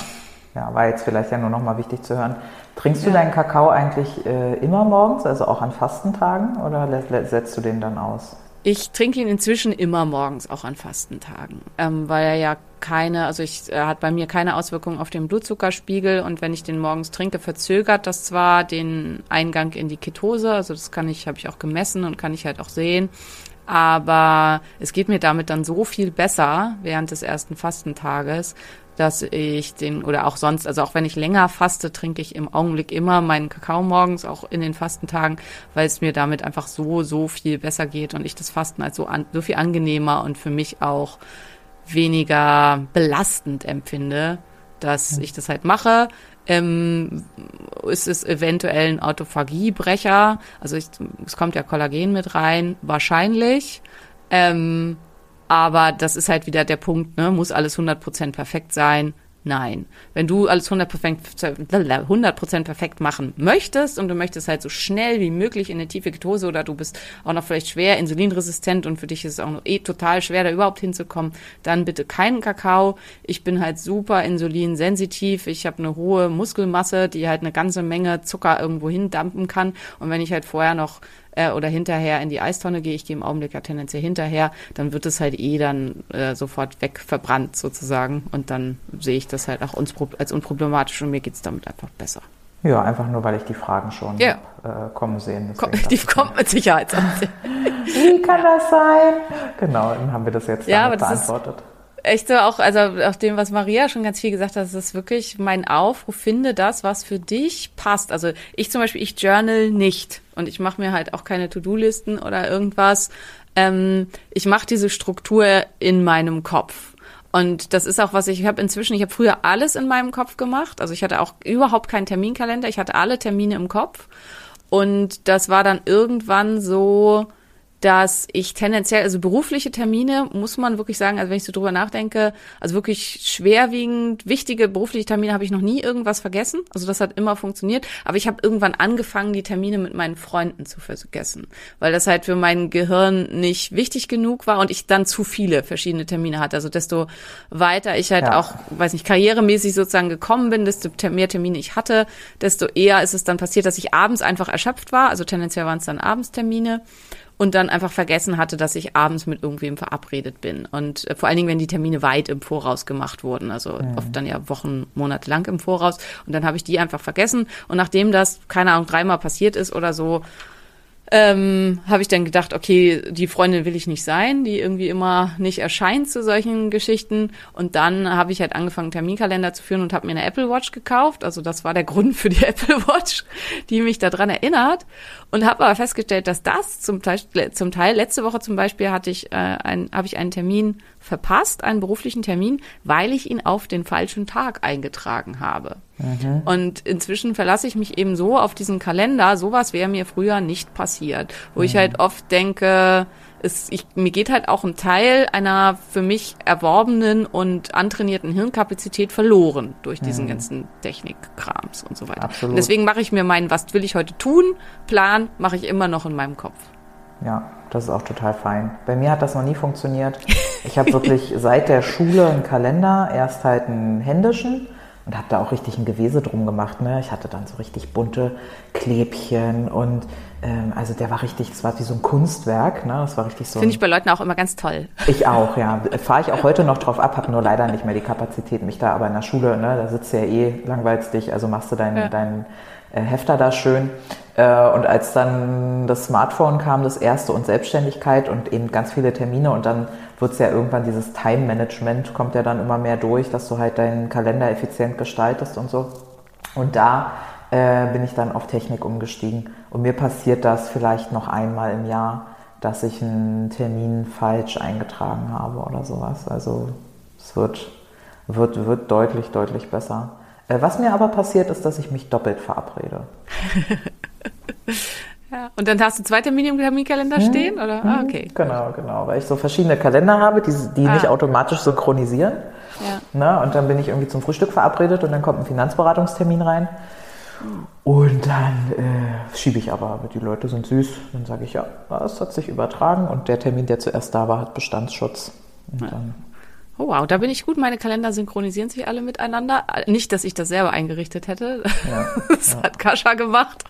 Ja, war jetzt vielleicht ja nur noch mal wichtig zu hören. Trinkst du deinen Kakao eigentlich äh, immer morgens, also auch an Fastentagen, oder setzt du den dann aus? Ich trinke ihn inzwischen immer morgens, auch an Fastentagen, ähm, weil er ja keine, also ich, er hat bei mir keine Auswirkungen auf den Blutzuckerspiegel und wenn ich den morgens trinke, verzögert das zwar den Eingang in die Ketose, also das kann ich, habe ich auch gemessen und kann ich halt auch sehen, aber es geht mir damit dann so viel besser während des ersten Fastentages, dass ich den, oder auch sonst, also auch wenn ich länger faste, trinke ich im Augenblick immer meinen Kakao morgens, auch in den Fastentagen, weil es mir damit einfach so, so viel besser geht und ich das Fasten als so, an, so viel angenehmer und für mich auch weniger belastend empfinde, dass ich das halt mache. Ähm, ist es eventuell ein Autophagiebrecher? Also ich, es kommt ja Kollagen mit rein, wahrscheinlich. Ähm, aber das ist halt wieder der Punkt, ne? muss alles 100% perfekt sein? Nein. Wenn du alles 100%, perfekt machen möchtest und du möchtest halt so schnell wie möglich in eine tiefe Ketose oder du bist auch noch vielleicht schwer insulinresistent und für dich ist es auch noch eh total schwer, da überhaupt hinzukommen, dann bitte keinen Kakao. Ich bin halt super insulinsensitiv. Ich habe eine hohe Muskelmasse, die halt eine ganze Menge Zucker irgendwo hindampen kann. Und wenn ich halt vorher noch äh, oder hinterher in die Eistonne gehe, ich gehe im Augenblick ja tendenziell hinterher, dann wird es halt eh dann äh, sofort weg verbrannt sozusagen und dann sehe ich das halt auch als unproblematisch und mir geht's damit einfach besser. Ja, einfach nur, weil ich die Fragen schon ja. äh, kommen sehen. Die kommt mit Sicherheit. (laughs) Wie kann das sein? Genau, dann haben wir das jetzt ja, beantwortet. Ist, echt so auch, also auf dem, was Maria schon ganz viel gesagt hat, das ist wirklich mein Aufruf, finde das, was für dich passt. Also ich zum Beispiel, ich journal nicht und ich mache mir halt auch keine To-Do-Listen oder irgendwas. Ähm, ich mache diese Struktur in meinem Kopf. Und das ist auch was ich, ich habe inzwischen, ich habe früher alles in meinem Kopf gemacht. Also ich hatte auch überhaupt keinen Terminkalender, ich hatte alle Termine im Kopf. Und das war dann irgendwann so, dass ich tendenziell, also berufliche Termine, muss man wirklich sagen, also wenn ich so drüber nachdenke, also wirklich schwerwiegend wichtige berufliche Termine habe ich noch nie irgendwas vergessen. Also das hat immer funktioniert. Aber ich habe irgendwann angefangen, die Termine mit meinen Freunden zu vergessen, weil das halt für mein Gehirn nicht wichtig genug war und ich dann zu viele verschiedene Termine hatte. Also desto weiter ich halt ja. auch, weiß nicht, karrieremäßig sozusagen gekommen bin, desto mehr Termine ich hatte, desto eher ist es dann passiert, dass ich abends einfach erschöpft war. Also tendenziell waren es dann Abendstermine und dann einfach vergessen hatte, dass ich abends mit irgendwem verabredet bin. Und äh, vor allen Dingen, wenn die Termine weit im Voraus gemacht wurden, also mhm. oft dann ja Wochen, Monate lang im Voraus. Und dann habe ich die einfach vergessen. Und nachdem das, keine Ahnung, dreimal passiert ist oder so, ähm, habe ich dann gedacht, okay, die Freundin will ich nicht sein, die irgendwie immer nicht erscheint zu solchen Geschichten. Und dann habe ich halt angefangen, Terminkalender zu führen und habe mir eine Apple Watch gekauft. Also das war der (laughs) Grund für die Apple Watch, die mich daran erinnert. Und habe aber festgestellt, dass das zum Teil, zum Teil letzte Woche zum Beispiel hatte ich äh, ein, habe ich einen Termin verpasst, einen beruflichen Termin, weil ich ihn auf den falschen Tag eingetragen habe. Mhm. Und inzwischen verlasse ich mich eben so auf diesen Kalender. Sowas wäre mir früher nicht passiert, wo mhm. ich halt oft denke, es, ich, mir geht halt auch ein Teil einer für mich erworbenen und antrainierten Hirnkapazität verloren durch diesen mhm. ganzen Technikkrams und so weiter. Absolut. Und deswegen mache ich mir meinen, was will ich heute tun, Plan mache ich immer noch in meinem Kopf. Ja, das ist auch total fein. Bei mir hat das noch nie funktioniert. Ich habe wirklich (laughs) seit der Schule einen Kalender, erst halt einen händischen und habe da auch richtig ein Gewese drum gemacht. Ne? Ich hatte dann so richtig bunte Klebchen und ähm, also der war richtig, das war wie so ein Kunstwerk. Ne? Das war richtig so. Finde ich bei Leuten auch immer ganz toll. Ich auch, ja. (laughs) Fahre ich auch heute noch drauf ab, habe nur leider nicht mehr die Kapazität, mich da aber in der Schule, ne, da sitzt du ja eh, langweilst dich, also machst du deinen, ja. deinen Hefter da schön. Äh, und als dann das Smartphone kam, das erste und Selbstständigkeit und eben ganz viele Termine und dann wird es ja irgendwann dieses Time-Management kommt ja dann immer mehr durch, dass du halt deinen Kalender effizient gestaltest und so. Und da äh, bin ich dann auf Technik umgestiegen. Und mir passiert das vielleicht noch einmal im Jahr, dass ich einen Termin falsch eingetragen habe oder sowas. Also es wird, wird, wird deutlich, deutlich besser. Äh, was mir aber passiert, ist, dass ich mich doppelt verabrede. (laughs) ja, und dann hast du zwei Termine im Terminkalender hm, stehen, oder? Ah, okay. Genau, genau, weil ich so verschiedene Kalender habe, die, die ah. nicht automatisch synchronisieren. Ja. Na, und dann bin ich irgendwie zum Frühstück verabredet und dann kommt ein Finanzberatungstermin rein. Und dann äh, schiebe ich aber, die Leute sind süß, dann sage ich, ja, es hat sich übertragen und der Termin, der zuerst da war, hat Bestandsschutz. Und ja. dann Oh wow, da bin ich gut. Meine Kalender synchronisieren sich alle miteinander. Nicht, dass ich das selber eingerichtet hätte. Ja, (laughs) das ja. hat Kascha gemacht.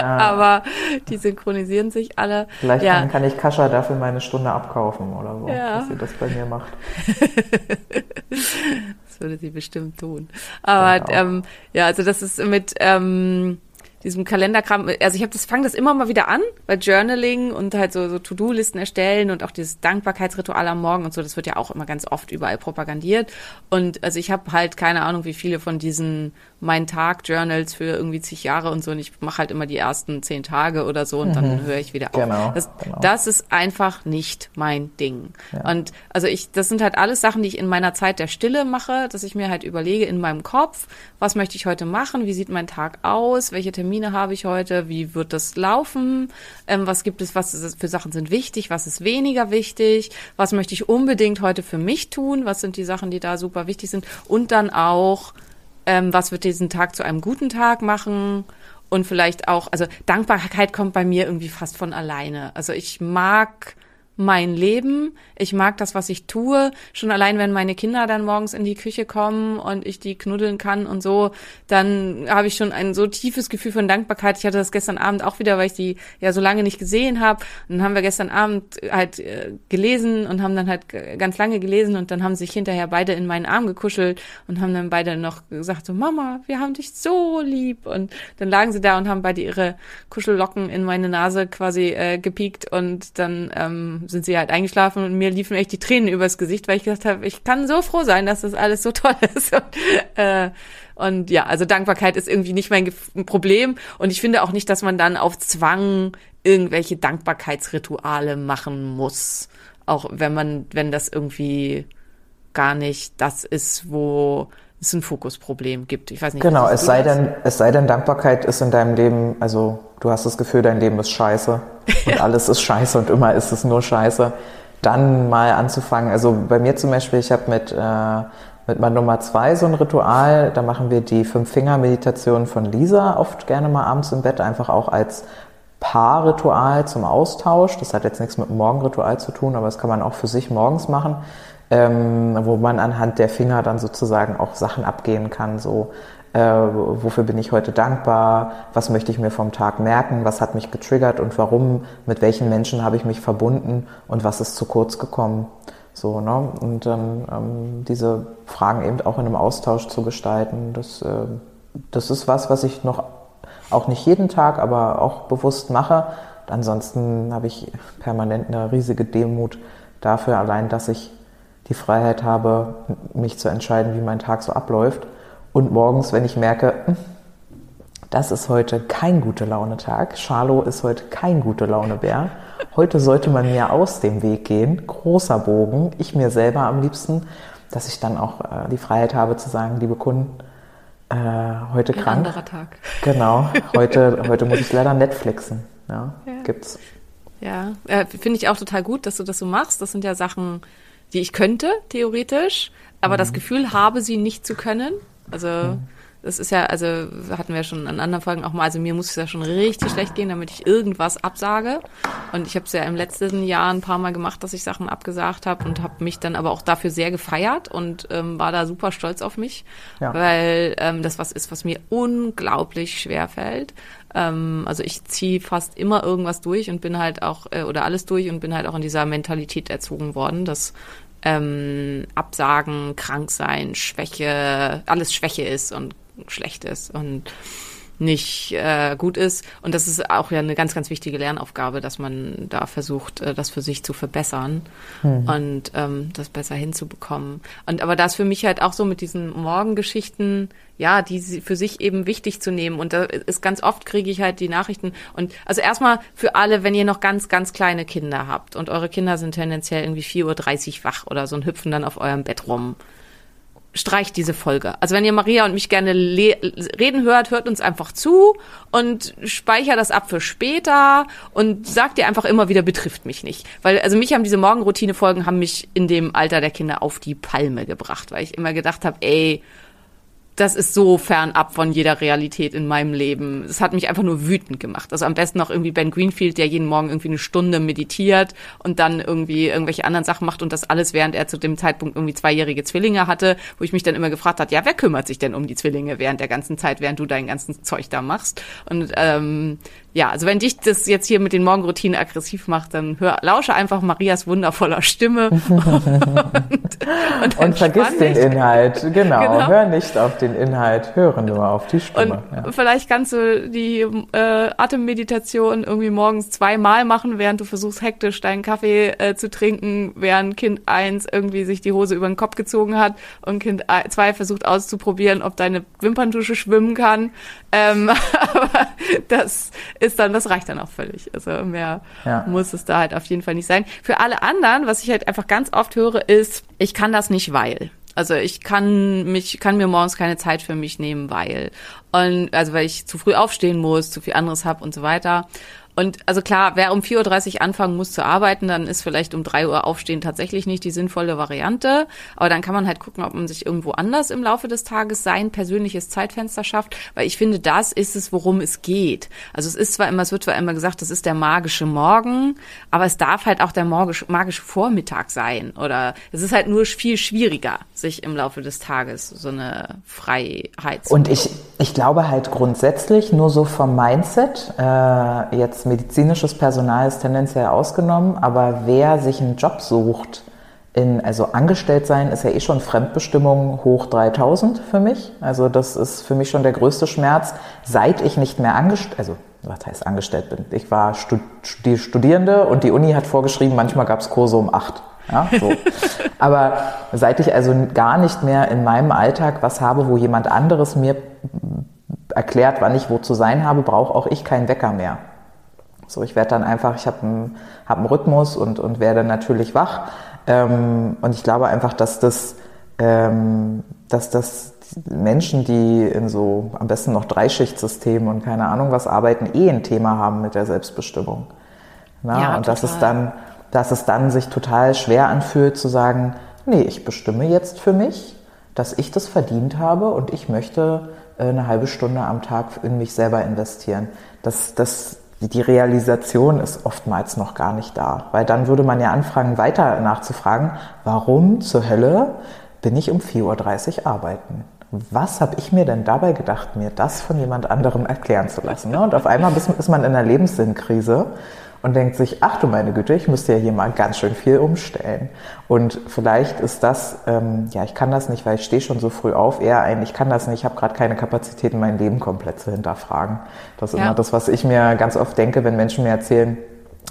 Ah. Aber die synchronisieren sich alle. Vielleicht ja. kann, kann, ich Kascha dafür meine Stunde abkaufen oder so, ja. dass sie das bei mir macht. (laughs) das würde sie bestimmt tun. Aber ähm, ja, also das ist mit ähm, diesem Kalenderkram, also ich habe das, fange das immer mal wieder an, bei Journaling und halt so, so To-Do-Listen erstellen und auch dieses Dankbarkeitsritual am Morgen und so, das wird ja auch immer ganz oft überall propagandiert. Und also ich habe halt keine Ahnung, wie viele von diesen Mein Tag-Journals für irgendwie zig Jahre und so und ich mache halt immer die ersten zehn Tage oder so und mhm. dann höre ich wieder auf. Genau, das, genau. das ist einfach nicht mein Ding. Ja. Und also ich, das sind halt alles Sachen, die ich in meiner Zeit der Stille mache, dass ich mir halt überlege in meinem Kopf, was möchte ich heute machen, wie sieht mein Tag aus, welche Termine habe ich heute, wie wird das laufen, ähm, was gibt es, was für Sachen sind wichtig, was ist weniger wichtig, was möchte ich unbedingt heute für mich tun, was sind die Sachen, die da super wichtig sind und dann auch, ähm, was wird diesen Tag zu einem guten Tag machen und vielleicht auch, also Dankbarkeit kommt bei mir irgendwie fast von alleine. Also ich mag mein Leben. Ich mag das, was ich tue. Schon allein, wenn meine Kinder dann morgens in die Küche kommen und ich die knuddeln kann und so, dann habe ich schon ein so tiefes Gefühl von Dankbarkeit. Ich hatte das gestern Abend auch wieder, weil ich die ja so lange nicht gesehen habe. Und dann haben wir gestern Abend halt äh, gelesen und haben dann halt ganz lange gelesen und dann haben sich hinterher beide in meinen Arm gekuschelt und haben dann beide noch gesagt, so Mama, wir haben dich so lieb. Und dann lagen sie da und haben beide ihre Kuschellocken in meine Nase quasi äh, gepiekt und dann ähm, sind sie halt eingeschlafen und mir liefen echt die Tränen übers Gesicht, weil ich gesagt habe, ich kann so froh sein, dass das alles so toll (laughs) ist. Und, äh, und ja, also Dankbarkeit ist irgendwie nicht mein Problem. Und ich finde auch nicht, dass man dann auf Zwang irgendwelche Dankbarkeitsrituale machen muss. Auch wenn man, wenn das irgendwie gar nicht das ist, wo es ein Fokusproblem gibt. Ich weiß nicht. Genau, es sei denn, es sei denn, Dankbarkeit ist in deinem Leben, also du hast das Gefühl, dein Leben ist scheiße (laughs) und alles ist scheiße und immer ist es nur scheiße, dann mal anzufangen. Also bei mir zum Beispiel, ich habe mit, äh, mit meiner Nummer zwei so ein Ritual, da machen wir die Fünf-Finger-Meditation von Lisa oft gerne mal abends im Bett, einfach auch als Paarritual zum Austausch. Das hat jetzt nichts mit dem Morgenritual zu tun, aber das kann man auch für sich morgens machen ähm, wo man anhand der Finger dann sozusagen auch Sachen abgehen kann, so äh, wofür bin ich heute dankbar, was möchte ich mir vom Tag merken, was hat mich getriggert und warum, mit welchen Menschen habe ich mich verbunden und was ist zu kurz gekommen. So, ne? Und dann ähm, diese Fragen eben auch in einem Austausch zu gestalten, das, äh, das ist was, was ich noch auch nicht jeden Tag, aber auch bewusst mache. Ansonsten habe ich permanent eine riesige Demut dafür, allein, dass ich die Freiheit habe, mich zu entscheiden, wie mein Tag so abläuft. Und morgens, wenn ich merke, hm, das ist heute kein gute Laune-Tag, Charlo ist heute kein gute Laune-Bär, heute sollte man mir aus dem Weg gehen, großer Bogen, ich mir selber am liebsten, dass ich dann auch äh, die Freiheit habe zu sagen, liebe Kunden, äh, heute Ein krank. anderer Tag. Genau, (laughs) heute, heute muss ich leider Netflixen. Ja, ja. gibt's. Ja, äh, finde ich auch total gut, dass du das so machst. Das sind ja Sachen, die ich könnte, theoretisch, aber mhm. das Gefühl habe, sie nicht zu können. Also mhm. das ist ja, also hatten wir schon an anderen Folgen auch mal, also mir muss es ja schon richtig schlecht gehen, damit ich irgendwas absage. Und ich habe es ja im letzten Jahr ein paar Mal gemacht, dass ich Sachen abgesagt habe und habe mich dann aber auch dafür sehr gefeiert und ähm, war da super stolz auf mich, ja. weil ähm, das was ist, was mir unglaublich schwer fällt. Ähm, also ich ziehe fast immer irgendwas durch und bin halt auch, äh, oder alles durch und bin halt auch in dieser Mentalität erzogen worden, dass ähm, Absagen, krank sein, Schwäche, alles Schwäche ist und schlecht ist. Und nicht äh, gut ist. Und das ist auch ja eine ganz, ganz wichtige Lernaufgabe, dass man da versucht, äh, das für sich zu verbessern mhm. und ähm, das besser hinzubekommen. Und aber das für mich halt auch so mit diesen Morgengeschichten, ja, die für sich eben wichtig zu nehmen. Und da ist ganz oft kriege ich halt die Nachrichten. Und also erstmal für alle, wenn ihr noch ganz, ganz kleine Kinder habt und eure Kinder sind tendenziell irgendwie 4.30 Uhr wach oder so und hüpfen dann auf eurem Bett rum streicht diese Folge. Also wenn ihr Maria und mich gerne reden hört, hört uns einfach zu und speichert das ab für später und sagt ihr einfach immer wieder, betrifft mich nicht. Weil, also mich haben diese Morgenroutine-Folgen haben mich in dem Alter der Kinder auf die Palme gebracht, weil ich immer gedacht habe, ey, das ist so fernab von jeder Realität in meinem Leben. Es hat mich einfach nur wütend gemacht. Also am besten noch irgendwie Ben Greenfield, der jeden Morgen irgendwie eine Stunde meditiert und dann irgendwie irgendwelche anderen Sachen macht und das alles, während er zu dem Zeitpunkt irgendwie zweijährige Zwillinge hatte, wo ich mich dann immer gefragt hat, ja, wer kümmert sich denn um die Zwillinge während der ganzen Zeit, während du dein ganzen Zeug da machst? Und ähm, ja, also wenn dich das jetzt hier mit den Morgenroutinen aggressiv macht, dann hör, lausche einfach Marias wundervoller Stimme (laughs) und, und, und vergiss den Inhalt. Genau. genau. hör nicht auf den den Inhalt, höre nur auf die Stimme. Und ja. vielleicht kannst du die äh, Atemmeditation irgendwie morgens zweimal machen, während du versuchst hektisch deinen Kaffee äh, zu trinken, während Kind eins irgendwie sich die Hose über den Kopf gezogen hat und Kind zwei versucht auszuprobieren, ob deine Wimperntusche schwimmen kann. Ähm, (laughs) aber das ist dann, das reicht dann auch völlig. Also mehr ja. muss es da halt auf jeden Fall nicht sein. Für alle anderen, was ich halt einfach ganz oft höre, ist, ich kann das nicht, weil. Also ich kann mich, kann mir morgens keine Zeit für mich nehmen, weil. Und also weil ich zu früh aufstehen muss, zu viel anderes hab und so weiter. Und also klar, wer um 4.30 Uhr anfangen muss zu arbeiten, dann ist vielleicht um 3 Uhr aufstehen tatsächlich nicht die sinnvolle Variante. Aber dann kann man halt gucken, ob man sich irgendwo anders im Laufe des Tages sein persönliches Zeitfenster schafft. Weil ich finde, das ist es, worum es geht. Also es ist zwar immer, es wird zwar immer gesagt, das ist der magische Morgen, aber es darf halt auch der magische, magische Vormittag sein. Oder es ist halt nur viel schwieriger, sich im Laufe des Tages so eine Freiheit zu Und ich, ich glaube halt grundsätzlich nur so vom Mindset, äh, jetzt medizinisches Personal ist tendenziell ausgenommen, aber wer sich einen Job sucht, in, also angestellt sein ist ja eh schon Fremdbestimmung hoch 3000 für mich. Also das ist für mich schon der größte Schmerz, seit ich nicht mehr angestellt, also was heißt angestellt bin. Ich war Studierende und die Uni hat vorgeschrieben, manchmal gab es Kurse um acht. Ja, so. (laughs) Aber seit ich also gar nicht mehr in meinem Alltag was habe, wo jemand anderes mir erklärt, wann ich wo zu sein habe, brauche auch ich keinen Wecker mehr. So, ich werde dann einfach, ich habe einen, hab einen Rhythmus und, und werde natürlich wach. Ähm, und ich glaube einfach, dass das, ähm, dass das Menschen, die in so am besten noch Dreischichtssystemen und keine Ahnung was arbeiten, eh ein Thema haben mit der Selbstbestimmung. Na? Ja, und dass es dann, dass es dann sich total schwer anfühlt zu sagen, nee, ich bestimme jetzt für mich, dass ich das verdient habe und ich möchte äh, eine halbe Stunde am Tag in mich selber investieren. Das, das, die Realisation ist oftmals noch gar nicht da, weil dann würde man ja anfangen, weiter nachzufragen, warum zur Hölle bin ich um 4.30 Uhr arbeiten? Was habe ich mir denn dabei gedacht, mir das von jemand anderem erklären zu lassen? Ne? Und auf einmal ist man in einer Lebensinnkrise und denkt sich, ach du meine Güte, ich müsste ja hier mal ganz schön viel umstellen. Und vielleicht ist das, ähm, ja, ich kann das nicht, weil ich stehe schon so früh auf, eher ein, ich kann das nicht, ich habe gerade keine Kapazitäten, mein Leben komplett zu hinterfragen. Das ist ja. immer das, was ich mir ganz oft denke, wenn Menschen mir erzählen,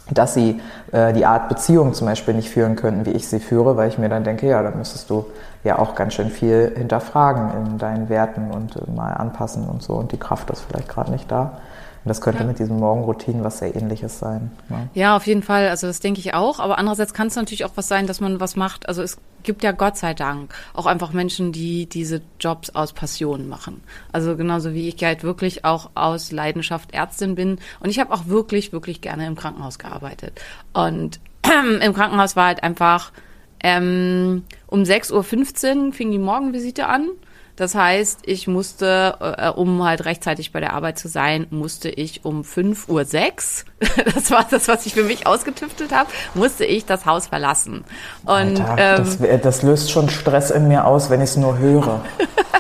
dass sie äh, die Art Beziehung zum Beispiel nicht führen könnten, wie ich sie führe, weil ich mir dann denke, ja, dann müsstest du ja auch ganz schön viel hinterfragen in deinen Werten und äh, mal anpassen und so und die Kraft ist vielleicht gerade nicht da. Und das könnte ja. mit diesen Morgenroutinen was sehr ähnliches sein. Ne? Ja, auf jeden Fall. Also das denke ich auch. Aber andererseits kann es natürlich auch was sein, dass man was macht. Also es gibt ja Gott sei Dank auch einfach Menschen, die diese Jobs aus Passion machen. Also genauso wie ich halt wirklich auch aus Leidenschaft Ärztin bin. Und ich habe auch wirklich, wirklich gerne im Krankenhaus gearbeitet. Und (clears throat) im Krankenhaus war halt einfach ähm, um 6.15 Uhr fing die Morgenvisite an. Das heißt, ich musste, äh, um halt rechtzeitig bei der Arbeit zu sein, musste ich um 5.06 Uhr, (laughs) das war das, was ich für mich ausgetüftelt habe, musste ich das Haus verlassen. Und Alter, ähm, das, das löst schon Stress in mir aus, wenn ich es nur höre.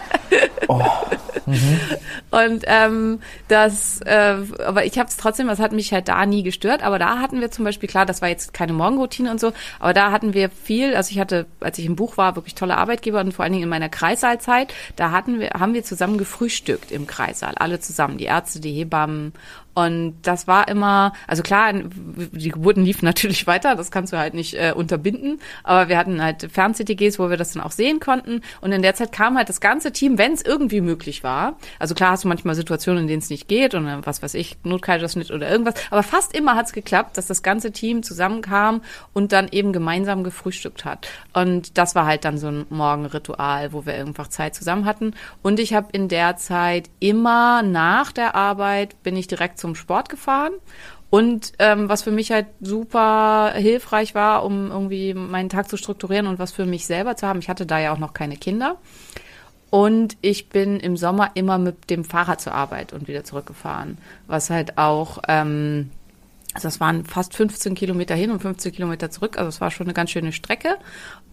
(laughs) oh. Mhm. Und ähm, das, äh, aber ich habe es trotzdem, das hat mich halt da nie gestört. Aber da hatten wir zum Beispiel, klar, das war jetzt keine Morgenroutine und so, aber da hatten wir viel, also ich hatte, als ich im Buch war, wirklich tolle Arbeitgeber und vor allen Dingen in meiner Kreissaalzeit, da hatten wir, haben wir zusammen gefrühstückt im Kreissaal, alle zusammen, die Ärzte, die Hebammen und das war immer, also klar, die Geburten liefen (laughs) natürlich weiter, das kannst du halt nicht äh, unterbinden, aber wir hatten halt Fern-CTGs, wo wir das dann auch sehen konnten. Und in der Zeit kam halt das ganze Team, wenn es irgendwie möglich war. Also klar hast du manchmal Situationen, in denen es nicht geht und was weiß ich, Notkaiserschnitt oder irgendwas. Aber fast immer hat es geklappt, dass das ganze Team zusammenkam und dann eben gemeinsam gefrühstückt hat. Und das war halt dann so ein Morgenritual, wo wir einfach Zeit zusammen hatten. Und ich habe in der Zeit immer nach der Arbeit bin ich direkt zum Sport gefahren. Und ähm, was für mich halt super hilfreich war, um irgendwie meinen Tag zu strukturieren und was für mich selber zu haben. Ich hatte da ja auch noch keine Kinder. Und ich bin im Sommer immer mit dem Fahrrad zur Arbeit und wieder zurückgefahren. Was halt auch ähm, Also es waren fast 15 Kilometer hin und 15 Kilometer zurück. Also es war schon eine ganz schöne Strecke.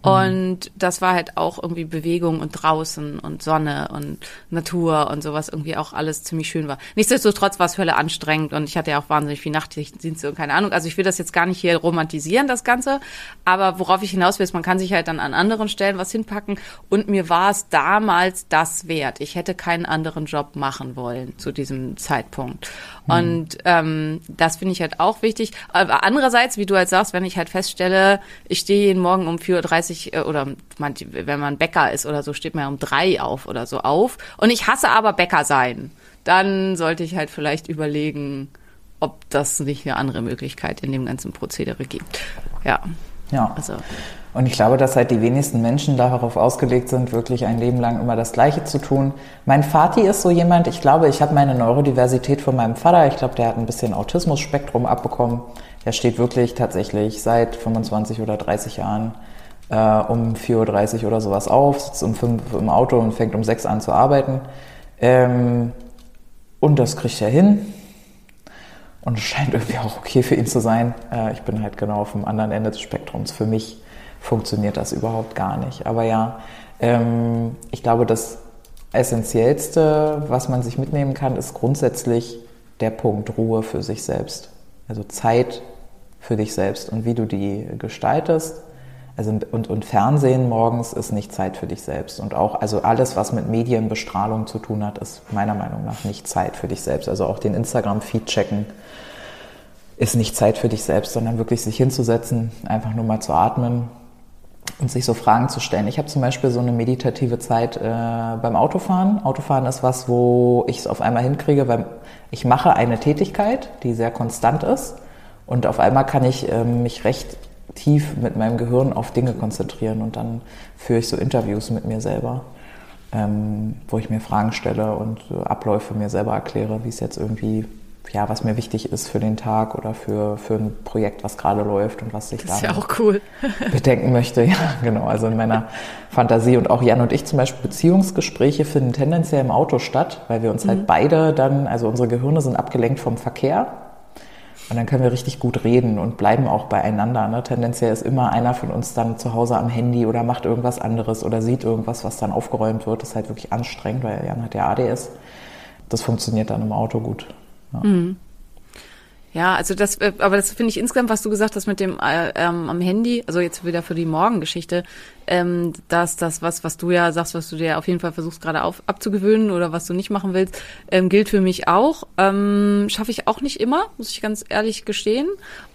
Und das war halt auch irgendwie Bewegung und draußen und Sonne und Natur und sowas irgendwie auch alles ziemlich schön war. Nichtsdestotrotz war es völlig anstrengend und ich hatte ja auch wahnsinnig viel Nachtdienste und keine Ahnung. Also ich will das jetzt gar nicht hier romantisieren, das Ganze. Aber worauf ich hinaus will, ist, man kann sich halt dann an anderen Stellen was hinpacken. Und mir war es damals das wert. Ich hätte keinen anderen Job machen wollen zu diesem Zeitpunkt. Und ähm, das finde ich halt auch wichtig. Aber andererseits, wie du halt sagst, wenn ich halt feststelle, ich stehe jeden Morgen um 4.30 Uhr äh, oder man, wenn man Bäcker ist oder so, steht man ja um drei auf oder so auf. Und ich hasse aber Bäcker sein. Dann sollte ich halt vielleicht überlegen, ob das nicht eine andere Möglichkeit in dem ganzen Prozedere gibt. Ja. Ja. Also, Und ich glaube, dass halt die wenigsten Menschen darauf ausgelegt sind, wirklich ein Leben lang immer das Gleiche zu tun. Mein Vati ist so jemand, ich glaube, ich habe meine Neurodiversität von meinem Vater. Ich glaube, der hat ein bisschen Autismus-Spektrum abbekommen. Er steht wirklich tatsächlich seit 25 oder 30 Jahren äh, um 4.30 Uhr oder sowas auf, sitzt um 5 im Auto und fängt um 6 an zu arbeiten. Ähm, und das kriegt er hin. Und es scheint irgendwie auch okay für ihn zu sein. Äh, ich bin halt genau auf dem anderen Ende des Spektrums. Für mich funktioniert das überhaupt gar nicht. Aber ja, ähm, ich glaube, das Essentiellste, was man sich mitnehmen kann, ist grundsätzlich der Punkt Ruhe für sich selbst. Also Zeit für dich selbst und wie du die gestaltest. Also und, und Fernsehen morgens ist nicht Zeit für dich selbst. Und auch, also alles, was mit Medienbestrahlung zu tun hat, ist meiner Meinung nach nicht Zeit für dich selbst. Also auch den Instagram-Feed checken ist nicht Zeit für dich selbst, sondern wirklich sich hinzusetzen, einfach nur mal zu atmen und sich so Fragen zu stellen. Ich habe zum Beispiel so eine meditative Zeit äh, beim Autofahren. Autofahren ist was, wo ich es auf einmal hinkriege, weil ich mache eine Tätigkeit, die sehr konstant ist und auf einmal kann ich äh, mich recht tief mit meinem Gehirn auf Dinge konzentrieren und dann führe ich so Interviews mit mir selber, ähm, wo ich mir Fragen stelle und äh, Abläufe mir selber erkläre, wie es jetzt irgendwie, ja, was mir wichtig ist für den Tag oder für, für ein Projekt, was gerade läuft und was ich da ja auch cool. (laughs) bedenken möchte. (laughs) Ja, genau. Also in meiner Fantasie und auch Jan und ich zum Beispiel Beziehungsgespräche finden tendenziell im Auto statt, weil wir uns halt beide dann, also unsere Gehirne sind abgelenkt vom Verkehr. Und dann können wir richtig gut reden und bleiben auch beieinander. Ne? Tendenziell ist immer einer von uns dann zu Hause am Handy oder macht irgendwas anderes oder sieht irgendwas, was dann aufgeräumt wird. Das ist halt wirklich anstrengend, weil Jan hat ja ADS. Das funktioniert dann im Auto gut. Ja. Ja, also das, äh, aber das finde ich insgesamt, was du gesagt hast mit dem äh, ähm, am Handy, also jetzt wieder für die Morgengeschichte, ähm, dass das, was, was du ja sagst, was du dir auf jeden Fall versuchst gerade auf, abzugewöhnen oder was du nicht machen willst, ähm, gilt für mich auch. Ähm, Schaffe ich auch nicht immer, muss ich ganz ehrlich gestehen.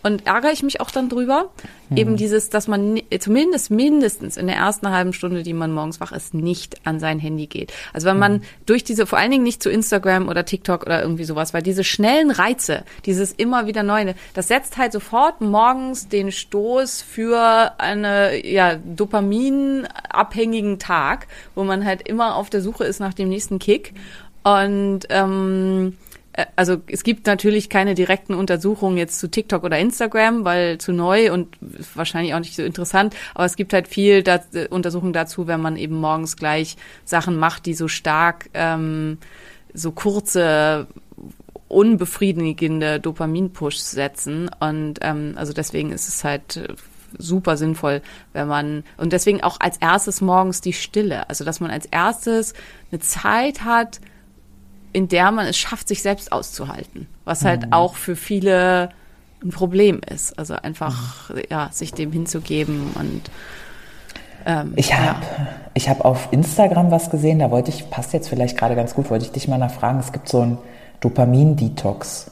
Und ärgere ich mich auch dann drüber. Eben dieses, dass man zumindest mindestens in der ersten halben Stunde, die man morgens wach ist, nicht an sein Handy geht. Also wenn man durch diese, vor allen Dingen nicht zu Instagram oder TikTok oder irgendwie sowas, weil diese schnellen Reize, dieses immer wieder Neue, das setzt halt sofort morgens den Stoß für eine ja, dopaminabhängigen Tag, wo man halt immer auf der Suche ist nach dem nächsten Kick. Und ähm, äh, also es gibt natürlich keine direkten Untersuchungen jetzt zu TikTok oder Instagram, weil zu neu und wahrscheinlich auch nicht so interessant. Aber es gibt halt viel da, äh, Untersuchungen dazu, wenn man eben morgens gleich Sachen macht, die so stark ähm, so kurze unbefriedigende Dopamin-Push setzen. Und ähm, also deswegen ist es halt äh, super sinnvoll, wenn man und deswegen auch als erstes morgens die Stille. Also dass man als erstes eine Zeit hat, in der man es schafft, sich selbst auszuhalten. Was halt auch für viele ein Problem ist. Also einfach, ja, sich dem hinzugeben und ähm, Ich habe ich hab auf Instagram was gesehen, da wollte ich, passt jetzt vielleicht gerade ganz gut, wollte ich dich mal nachfragen. Es gibt so ein Dopamin-Detox,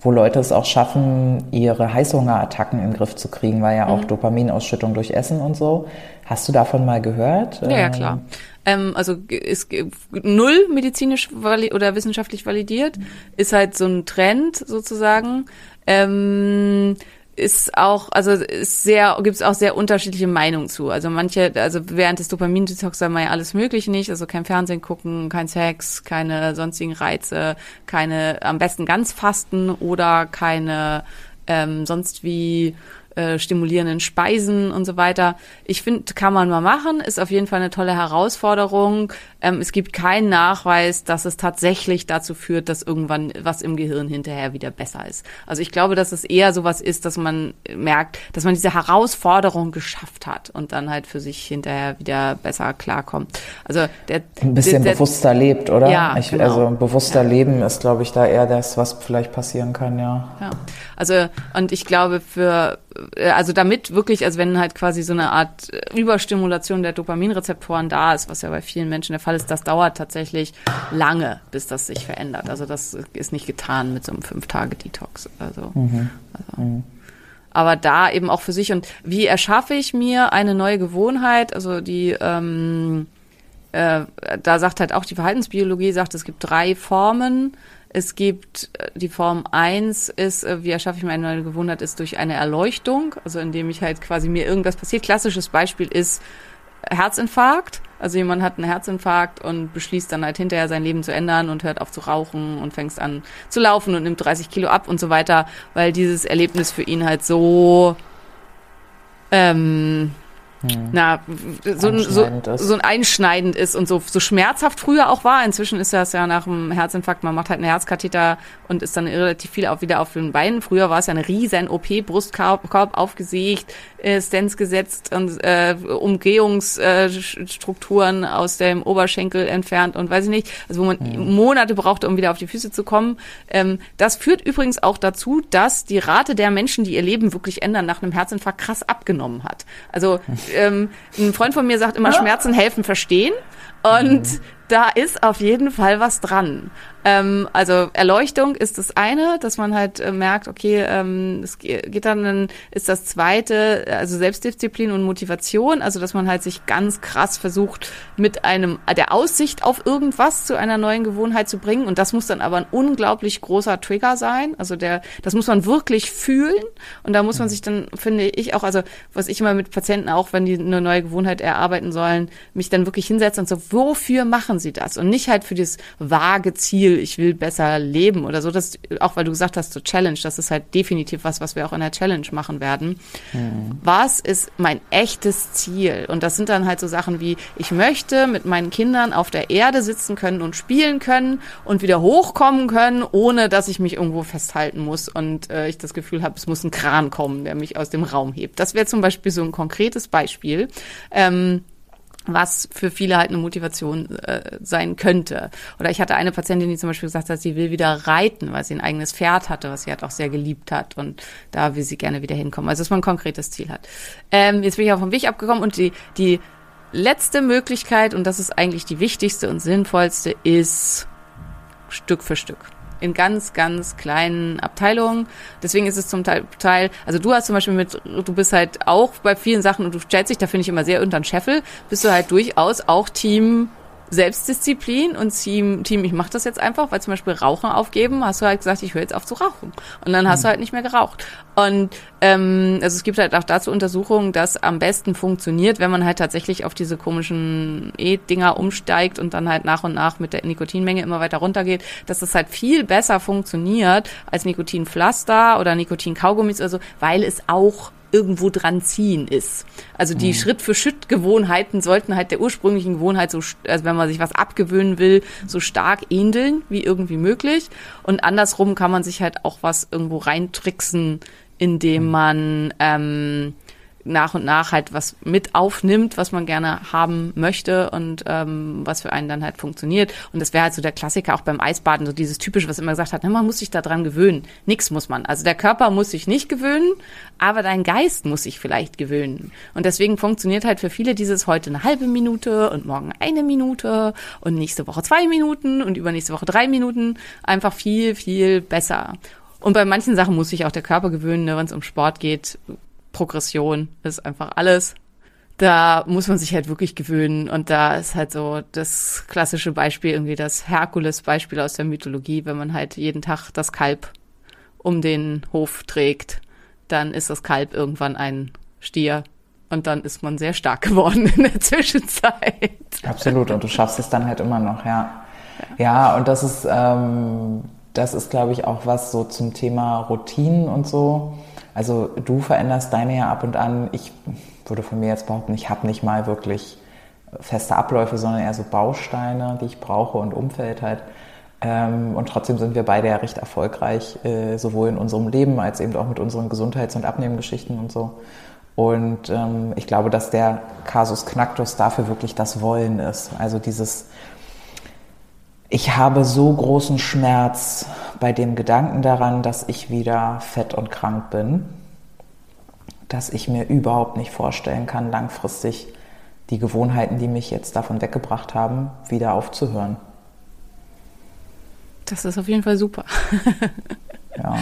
wo Leute es auch schaffen, ihre Heißhungerattacken in den Griff zu kriegen, weil ja auch Dopaminausschüttung durch Essen und so. Hast du davon mal gehört? Ja, ja Ähm, klar. Ähm, also ist null medizinisch oder wissenschaftlich validiert, ist halt so ein Trend sozusagen. Ähm, ist auch, also ist sehr, gibt es auch sehr unterschiedliche Meinungen zu. Also manche, also während des Dopamin-Detox soll man ja alles Mögliche nicht, also kein Fernsehen gucken, kein Sex, keine sonstigen Reize, keine, am besten ganz fasten oder keine ähm, sonst wie äh, stimulierenden Speisen und so weiter. Ich finde, kann man mal machen, ist auf jeden Fall eine tolle Herausforderung. Ähm, es gibt keinen Nachweis, dass es tatsächlich dazu führt, dass irgendwann was im Gehirn hinterher wieder besser ist. Also ich glaube, dass es eher sowas ist, dass man merkt, dass man diese Herausforderung geschafft hat und dann halt für sich hinterher wieder besser klarkommt. Also der ein bisschen der, bewusster lebt, oder? Ja, ich, genau. Also bewusster ja. Leben ist, glaube ich, da eher das, was vielleicht passieren kann, ja. Ja, also und ich glaube für äh, also damit wirklich, also wenn halt quasi so eine Art Überstimulation der Dopaminrezeptoren da ist, was ja bei vielen Menschen der Fall ist, das dauert tatsächlich lange, bis das sich verändert. Also das ist nicht getan mit so einem Fünf-Tage-Detox. Also, mhm. also. Mhm aber da eben auch für sich. Und wie erschaffe ich mir eine neue Gewohnheit? Also die, ähm, äh, da sagt halt auch die Verhaltensbiologie, sagt, es gibt drei Formen. Es gibt äh, die Form eins ist, äh, wie erschaffe ich mir eine neue Gewohnheit, ist durch eine Erleuchtung, also indem ich halt quasi mir irgendwas passiert. Klassisches Beispiel ist Herzinfarkt. Also jemand hat einen Herzinfarkt und beschließt dann halt hinterher sein Leben zu ändern und hört auf zu rauchen und fängt an zu laufen und nimmt 30 Kilo ab und so weiter, weil dieses Erlebnis für ihn halt so ähm, hm. na, so, so, so ein einschneidend ist und so, so schmerzhaft früher auch war. Inzwischen ist das ja nach dem Herzinfarkt, man macht halt einen Herzkatheter und ist dann relativ viel auch wieder auf den Beinen. Früher war es ja eine riesen OP, Brustkorb Korb aufgesägt, äh, Stents gesetzt und äh, Umgehungsstrukturen äh, aus dem Oberschenkel entfernt und weiß ich nicht, also wo man mhm. Monate brauchte, um wieder auf die Füße zu kommen. Ähm, das führt übrigens auch dazu, dass die Rate der Menschen, die ihr Leben wirklich ändern, nach einem Herzinfarkt krass abgenommen hat. Also (laughs) ähm, ein Freund von mir sagt immer, Schmerzen helfen verstehen. Und mhm. Da ist auf jeden Fall was dran. Ähm, also Erleuchtung ist das eine, dass man halt äh, merkt, okay, ähm, es geht dann, dann ist das zweite, also Selbstdisziplin und Motivation, also dass man halt sich ganz krass versucht, mit einem der Aussicht auf irgendwas zu einer neuen Gewohnheit zu bringen. Und das muss dann aber ein unglaublich großer Trigger sein. Also der, das muss man wirklich fühlen. Und da muss man sich dann, finde ich, auch, also was ich immer mit Patienten auch, wenn die eine neue Gewohnheit erarbeiten sollen, mich dann wirklich hinsetzen und so, wofür machen sie das? Und nicht halt für das vage Ziel, ich will besser leben oder so. Das, auch weil du gesagt hast, so Challenge, das ist halt definitiv was, was wir auch in der Challenge machen werden. Mhm. Was ist mein echtes Ziel? Und das sind dann halt so Sachen wie, ich möchte mit meinen Kindern auf der Erde sitzen können und spielen können und wieder hochkommen können, ohne dass ich mich irgendwo festhalten muss und äh, ich das Gefühl habe, es muss ein Kran kommen, der mich aus dem Raum hebt. Das wäre zum Beispiel so ein konkretes Beispiel. Ähm, was für viele halt eine Motivation äh, sein könnte. Oder ich hatte eine Patientin, die zum Beispiel gesagt hat, sie will wieder reiten, weil sie ein eigenes Pferd hatte, was sie halt auch sehr geliebt hat und da will sie gerne wieder hinkommen. Also dass man ein konkretes Ziel hat. Ähm, jetzt bin ich auch vom Weg abgekommen und die, die letzte Möglichkeit, und das ist eigentlich die wichtigste und sinnvollste, ist Stück für Stück in ganz, ganz kleinen Abteilungen. Deswegen ist es zum Teil, also du hast zum Beispiel mit, du bist halt auch bei vielen Sachen und du stellst dich, da finde ich immer sehr unter den Scheffel, bist du halt durchaus auch Team Selbstdisziplin und Team, Team ich mache das jetzt einfach, weil zum Beispiel Rauchen aufgeben, hast du halt gesagt, ich höre jetzt auf zu rauchen. Und dann hast mhm. du halt nicht mehr geraucht. Und ähm, also es gibt halt auch dazu Untersuchungen, dass am besten funktioniert, wenn man halt tatsächlich auf diese komischen E-Dinger umsteigt und dann halt nach und nach mit der Nikotinmenge immer weiter runtergeht, dass das halt viel besser funktioniert als Nikotinpflaster oder Nikotinkaugummis oder so, weil es auch irgendwo dran ziehen ist. Also die mhm. Schritt für Schritt Gewohnheiten sollten halt der ursprünglichen Gewohnheit so, also wenn man sich was abgewöhnen will, so stark ähneln wie irgendwie möglich. Und andersrum kann man sich halt auch was irgendwo reintricksen, indem mhm. man ähm, nach und nach halt was mit aufnimmt, was man gerne haben möchte und ähm, was für einen dann halt funktioniert. Und das wäre halt so der Klassiker auch beim Eisbaden, so dieses typische, was immer gesagt hat, ne, man muss sich da dran gewöhnen. Nix muss man. Also der Körper muss sich nicht gewöhnen, aber dein Geist muss sich vielleicht gewöhnen. Und deswegen funktioniert halt für viele dieses heute eine halbe Minute und morgen eine Minute und nächste Woche zwei Minuten und übernächste Woche drei Minuten einfach viel, viel besser. Und bei manchen Sachen muss sich auch der Körper gewöhnen, ne, wenn es um Sport geht, Progression ist einfach alles. Da muss man sich halt wirklich gewöhnen. Und da ist halt so das klassische Beispiel, irgendwie das Herkules-Beispiel aus der Mythologie, wenn man halt jeden Tag das Kalb um den Hof trägt, dann ist das Kalb irgendwann ein Stier. Und dann ist man sehr stark (laughs) geworden in der Zwischenzeit. Absolut. Und du schaffst es dann halt immer noch, ja. Ja, ja und das ist, ähm, das ist, glaube ich, auch was so zum Thema Routinen und so Also du veränderst deine ja ab und an. Ich würde von mir jetzt behaupten, ich habe nicht mal wirklich feste Abläufe, sondern eher so Bausteine, die ich brauche und Umfeld halt. Ähm, und trotzdem sind wir beide ja recht erfolgreich, äh, sowohl in unserem Leben als eben auch mit unseren Gesundheits- und Abnehmgeschichten und so. Und ähm, ich glaube, dass der Kasus Knacktus dafür wirklich das Wollen ist. Also dieses, ich habe so großen Schmerz bei dem Gedanken daran, dass ich wieder fett und krank bin, dass ich mir überhaupt nicht vorstellen kann, langfristig die Gewohnheiten, die mich jetzt davon weggebracht haben, wieder aufzuhören. Das ist auf jeden Fall super. (laughs) ja.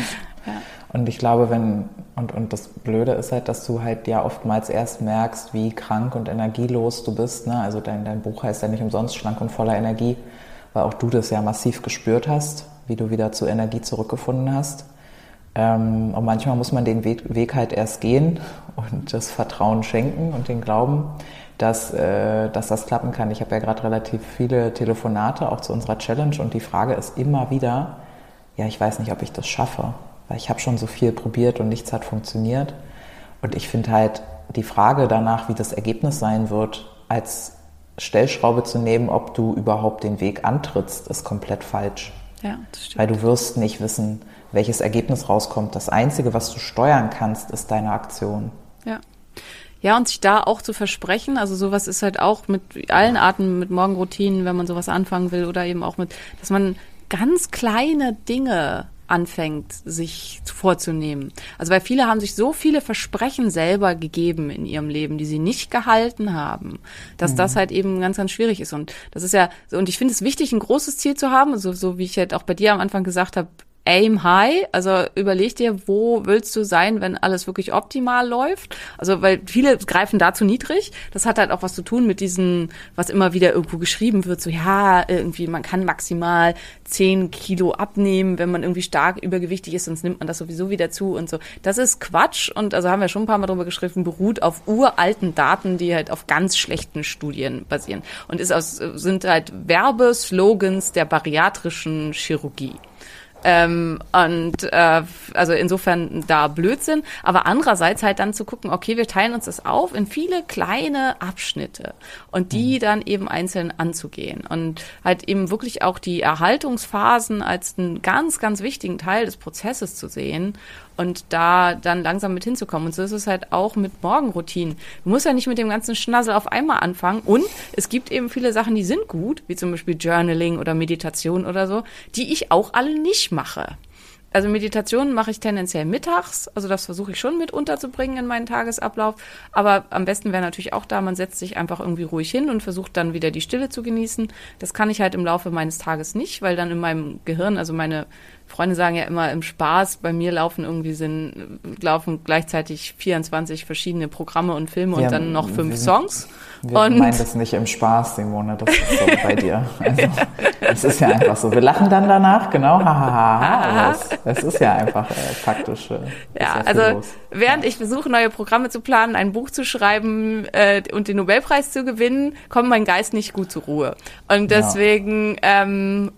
ja. Und ich glaube, wenn, und, und das Blöde ist halt, dass du halt ja oftmals erst merkst, wie krank und energielos du bist. Ne? Also dein, dein Buch heißt ja nicht umsonst schlank und voller Energie, weil auch du das ja massiv gespürt hast, wie du wieder zur Energie zurückgefunden hast. Ähm, und manchmal muss man den Weg, Weg halt erst gehen und das Vertrauen schenken und den Glauben dass, äh, dass das klappen kann. Ich habe ja gerade relativ viele Telefonate auch zu unserer Challenge und die Frage ist immer wieder, ja, ich weiß nicht, ob ich das schaffe, weil ich habe schon so viel probiert und nichts hat funktioniert. Und ich finde halt die Frage danach, wie das Ergebnis sein wird, als Stellschraube zu nehmen, ob du überhaupt den Weg antrittst, ist komplett falsch. Ja, das stimmt. Weil du wirst nicht wissen, welches Ergebnis rauskommt. Das Einzige, was du steuern kannst, ist deine Aktion. Ja. Ja, und sich da auch zu versprechen, also sowas ist halt auch mit allen Arten, mit Morgenroutinen, wenn man sowas anfangen will oder eben auch mit, dass man ganz kleine Dinge anfängt, sich vorzunehmen. Also weil viele haben sich so viele Versprechen selber gegeben in ihrem Leben, die sie nicht gehalten haben, dass mhm. das halt eben ganz, ganz schwierig ist. Und das ist ja, und ich finde es wichtig, ein großes Ziel zu haben, so, so wie ich halt auch bei dir am Anfang gesagt habe, aim high, also überleg dir, wo willst du sein, wenn alles wirklich optimal läuft. Also weil viele greifen da zu niedrig. Das hat halt auch was zu tun mit diesen, was immer wieder irgendwo geschrieben wird, so ja, irgendwie man kann maximal zehn Kilo abnehmen, wenn man irgendwie stark übergewichtig ist, sonst nimmt man das sowieso wieder zu und so. Das ist Quatsch und also haben wir schon ein paar Mal drüber geschrieben, beruht auf uralten Daten, die halt auf ganz schlechten Studien basieren und ist aus, sind halt Werbeslogans der bariatrischen Chirurgie. Ähm, und äh, also insofern da Blödsinn. Aber andererseits halt dann zu gucken, okay, wir teilen uns das auf in viele kleine Abschnitte und die mhm. dann eben einzeln anzugehen. Und halt eben wirklich auch die Erhaltungsphasen als einen ganz, ganz wichtigen Teil des Prozesses zu sehen und da dann langsam mit hinzukommen. Und so ist es halt auch mit Morgenroutinen. Du musst ja nicht mit dem ganzen Schnassel auf einmal anfangen. Und es gibt eben viele Sachen, die sind gut, wie zum Beispiel Journaling oder Meditation oder so, die ich auch alle nicht mache. Also Meditationen mache ich tendenziell mittags, also das versuche ich schon mit unterzubringen in meinen Tagesablauf. Aber am besten wäre natürlich auch da, man setzt sich einfach irgendwie ruhig hin und versucht dann wieder die Stille zu genießen. Das kann ich halt im Laufe meines Tages nicht, weil dann in meinem Gehirn, also meine Freunde sagen ja immer im Spaß, bei mir laufen irgendwie sind, laufen gleichzeitig 24 verschiedene Programme und Filme wir und dann noch fünf Songs. Wir und meinen das nicht im Spaß, Simone, das ist so bei dir. Also, es ist ja einfach so. Wir lachen dann danach, genau, hahaha. Ha, ha, ha. es, ist ja einfach äh, faktisch. Äh, ja, ja also während ich versuche, neue Programme zu planen, ein Buch zu schreiben äh, und den Nobelpreis zu gewinnen, kommt mein Geist nicht gut zur Ruhe. Und deswegen ja. ähm,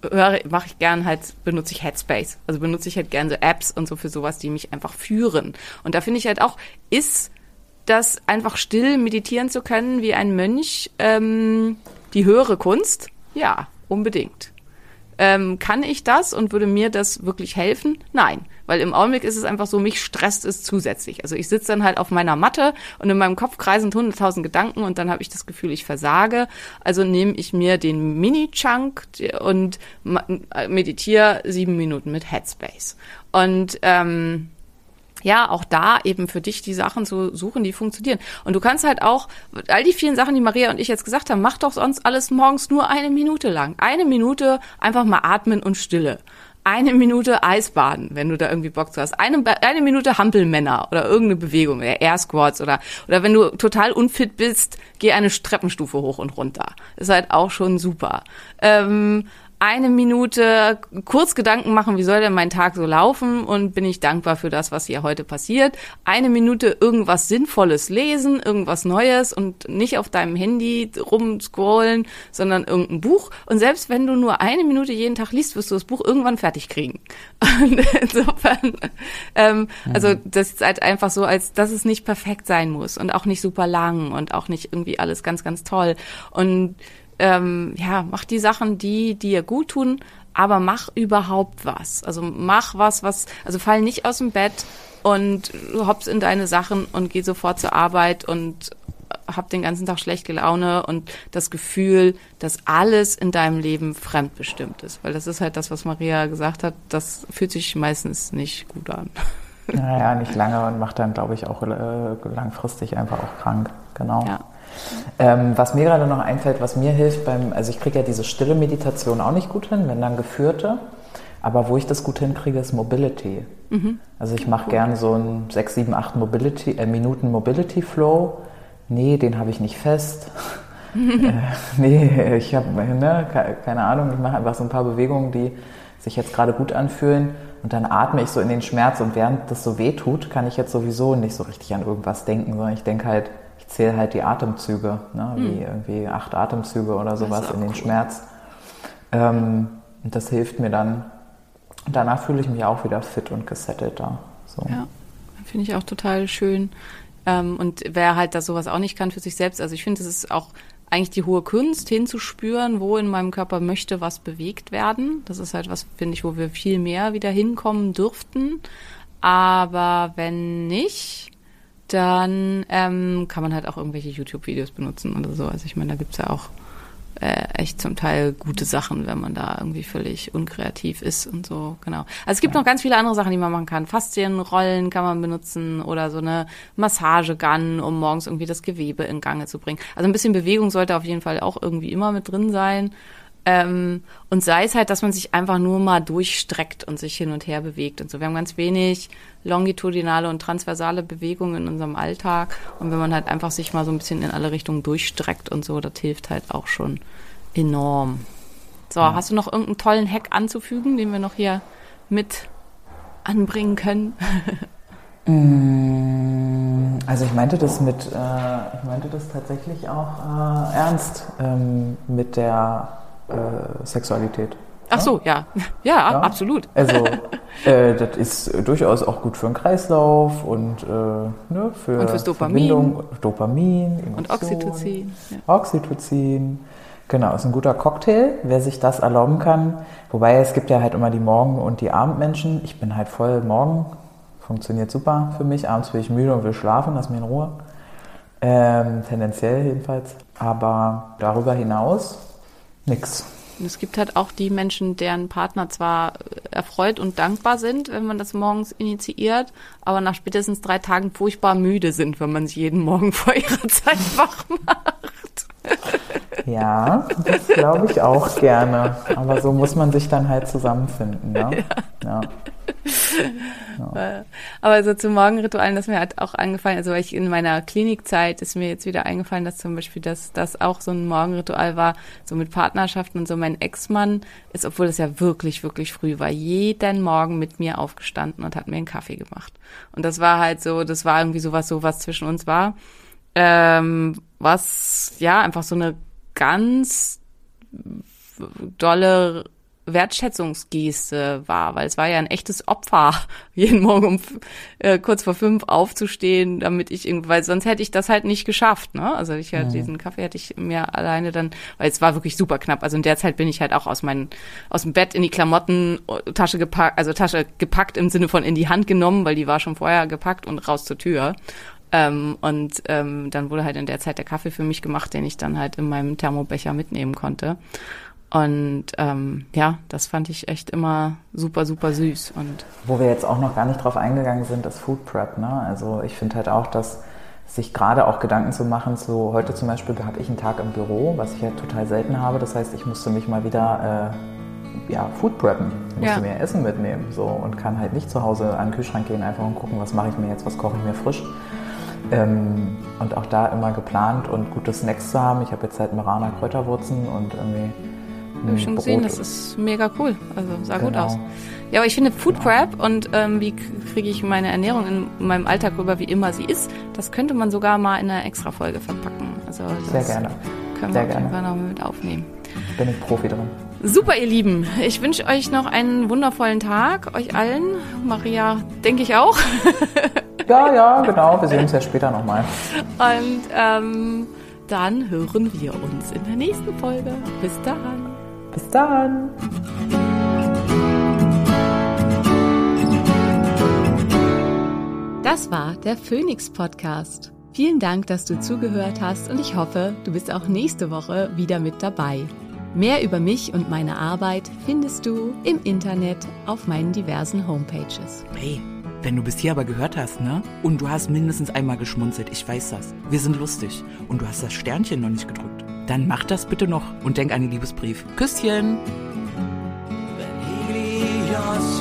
mache ich gern halt, benutze ich Headspace. Also benutze ich halt gern so Apps und so für sowas, die mich einfach führen. Und da finde ich halt auch, ist das einfach still meditieren zu können wie ein Mönch ähm, die höhere Kunst? Ja, unbedingt. Ähm, kann ich das und würde mir das wirklich helfen? Nein, weil im Augenblick ist es einfach so, mich stresst es zusätzlich. Also ich sitze dann halt auf meiner Matte und in meinem Kopf kreisen hunderttausend Gedanken und dann habe ich das Gefühl, ich versage. Also nehme ich mir den Mini-Chunk und meditiere sieben Minuten mit Headspace. Und ähm, ja, auch da eben für dich die Sachen zu suchen, die funktionieren. Und du kannst halt auch, all die vielen Sachen, die Maria und ich jetzt gesagt haben, mach doch sonst alles morgens nur eine Minute lang. Eine Minute einfach mal atmen und Stille. Eine Minute Eisbaden, wenn du da irgendwie Bock zu hast. Eine, eine Minute Hampelmänner oder irgendeine Bewegung, Air Squats oder, oder wenn du total unfit bist, geh eine Treppenstufe hoch und runter. ist halt auch schon super. Ähm, eine Minute kurz Gedanken machen, wie soll denn mein Tag so laufen und bin ich dankbar für das, was hier heute passiert. Eine Minute irgendwas Sinnvolles lesen, irgendwas Neues und nicht auf deinem Handy rumscrollen, sondern irgendein Buch. Und selbst wenn du nur eine Minute jeden Tag liest, wirst du das Buch irgendwann fertig kriegen. (laughs) Und insofern, ähm, also mhm. das ist halt einfach so, als dass es nicht perfekt sein muss und auch nicht super lang und auch nicht irgendwie alles ganz, ganz toll. Und ähm, ja, mach die Sachen, die dir gut tun, aber mach überhaupt was. Also mach was, was, also fall nicht aus dem Bett und hops in deine Sachen und geh sofort zur Arbeit und hab den ganzen Tag schlechte Laune und das Gefühl, dass alles in deinem Leben fremdbestimmt ist. Weil das ist halt das, was Maria gesagt hat, das fühlt sich meistens nicht gut an. Naja, nicht lange und macht dann, glaube ich, auch äh, langfristig einfach auch krank. Genau. Ja. Ähm, was mir gerade noch einfällt, was mir hilft beim, also ich kriege ja diese stille Meditation auch nicht gut hin, wenn dann geführte. Aber wo ich das gut hinkriege, ist Mobility. Mhm. Also ich mache gerne so einen 6, 7, 8 Mobility, äh, Minuten Mobility Flow. Nee, den habe ich nicht fest. (laughs) äh, nee, ich habe, ne, keine Ahnung, ich mache einfach so ein paar Bewegungen, die sich jetzt gerade gut anfühlen. Und dann atme ich so in den Schmerz und während das so weh tut, kann ich jetzt sowieso nicht so richtig an irgendwas denken, sondern ich denke halt, zähle halt die Atemzüge, ne? wie hm. irgendwie acht Atemzüge oder sowas in den cool. Schmerz. Ähm, und das hilft mir dann. Danach fühle ich mich auch wieder fit und gesettelter. So. Ja, finde ich auch total schön. Ähm, und wer halt das sowas auch nicht kann für sich selbst, also ich finde, es ist auch eigentlich die hohe Kunst, hinzuspüren, wo in meinem Körper möchte was bewegt werden. Das ist halt was, finde ich, wo wir viel mehr wieder hinkommen dürften. Aber wenn nicht, dann ähm, kann man halt auch irgendwelche YouTube-Videos benutzen oder so. Also ich meine, da gibt's ja auch äh, echt zum Teil gute Sachen, wenn man da irgendwie völlig unkreativ ist und so, genau. Also es gibt ja. noch ganz viele andere Sachen, die man machen kann. Faszienrollen kann man benutzen oder so eine Massagegun, um morgens irgendwie das Gewebe in Gange zu bringen. Also ein bisschen Bewegung sollte auf jeden Fall auch irgendwie immer mit drin sein. Ähm, und sei es halt, dass man sich einfach nur mal durchstreckt und sich hin und her bewegt und so. Wir haben ganz wenig longitudinale und transversale Bewegungen in unserem Alltag. Und wenn man halt einfach sich mal so ein bisschen in alle Richtungen durchstreckt und so, das hilft halt auch schon enorm. So, ja. hast du noch irgendeinen tollen Hack anzufügen, den wir noch hier mit anbringen können? (laughs) Mm, also ich meinte das mit, äh, ich meinte das tatsächlich auch äh, ernst ähm, mit der äh, Sexualität. Ach so, ja. Ja, ja. absolut. Also, (laughs) äh, das ist durchaus auch gut für den Kreislauf und, äh, ne, für und fürs Dopamin. Dopamin, Emotion, und Oxytocin. Ja. Oxytocin. Genau, ist ein guter Cocktail, wer sich das erlauben kann. Wobei es gibt ja halt immer die Morgen- und die Abendmenschen. Ich bin halt voll morgen, funktioniert super für mich. Abends bin ich müde und will schlafen, lass mich in Ruhe. Ähm, tendenziell jedenfalls. Aber darüber hinaus nix. Und es gibt halt auch die Menschen, deren Partner zwar erfreut und dankbar sind, wenn man das morgens initiiert, aber nach spätestens drei Tagen furchtbar müde sind, wenn man sich jeden Morgen (laughs) vor ihrer Zeit wach macht. Ja, das glaube ich auch gerne. Aber so muss man sich dann halt zusammenfinden. Ne? Ja. ja. Ja. Aber so zu Morgenritualen, das mir halt auch angefallen, also weil ich in meiner Klinikzeit ist mir jetzt wieder eingefallen, dass zum Beispiel das, das auch so ein Morgenritual war, so mit Partnerschaften und so. Mein Ex-Mann ist, obwohl das ja wirklich, wirklich früh war, jeden Morgen mit mir aufgestanden und hat mir einen Kaffee gemacht. Und das war halt so, das war irgendwie sowas, so was zwischen uns war. Ähm, was, ja, einfach so eine ganz dolle Wertschätzungsgeste war, weil es war ja ein echtes Opfer, (laughs) jeden Morgen um äh, kurz vor fünf aufzustehen, damit ich irgendwie, weil sonst hätte ich das halt nicht geschafft, ne? Also ich mhm. diesen Kaffee hätte ich mir alleine dann, weil es war wirklich super knapp. Also in der Zeit bin ich halt auch aus meinen, aus dem Bett in die Klamotten Tasche gepackt, also Tasche gepackt im Sinne von in die Hand genommen, weil die war schon vorher gepackt und raus zur Tür. Ähm, und ähm, dann wurde halt in der Zeit der Kaffee für mich gemacht, den ich dann halt in meinem Thermobecher mitnehmen konnte. Und ähm, ja, das fand ich echt immer super, super süß. Und Wo wir jetzt auch noch gar nicht drauf eingegangen sind, ist Food Prep. Ne? Also ich finde halt auch, dass sich gerade auch Gedanken zu machen, so heute zum Beispiel habe ich einen Tag im Büro, was ich ja halt total selten habe. Das heißt, ich musste mich mal wieder äh, ja, Food preppen. Ich musste ja. mir Essen mitnehmen so, und kann halt nicht zu Hause an den Kühlschrank gehen einfach und gucken, was mache ich mir jetzt, was koche ich mir frisch. Ähm, und auch da immer geplant und gute Snacks zu haben. Ich habe jetzt halt Marana Kräuterwurzen und irgendwie Hab ich schon Brot. gesehen, das ist mega cool. Also sah gut Genau. aus. Ja, aber ich finde Food Prep und ähm, wie kriege ich meine Ernährung in meinem Alltag rüber, wie immer sie ist, das könnte man sogar mal in einer extra Folge verpacken. Also Sehr gerne. können Sehr wir auf jeden. Fall noch mit aufnehmen. Bin ich Profi drin. Super, ihr Lieben. Ich wünsche euch noch einen wundervollen Tag, euch allen. Maria, denke ich auch. (laughs) Ja, ja, genau. Wir sehen uns ja später nochmal. Und ähm, dann hören wir uns in der nächsten Folge. Bis dann. Bis dann. Das war der Phoenix Podcast. Vielen Dank, dass du zugehört hast und ich hoffe, du bist auch nächste Woche wieder mit dabei. Mehr über mich und meine Arbeit findest du im Internet auf meinen diversen Homepages. Hey, wenn du bis hier aber gehört hast, ne? Und du hast mindestens einmal geschmunzelt, ich weiß das. Wir sind lustig. Und du hast das Sternchen noch nicht gedrückt. Dann mach das bitte noch und denk an den Liebesbrief. Küsschen! Helios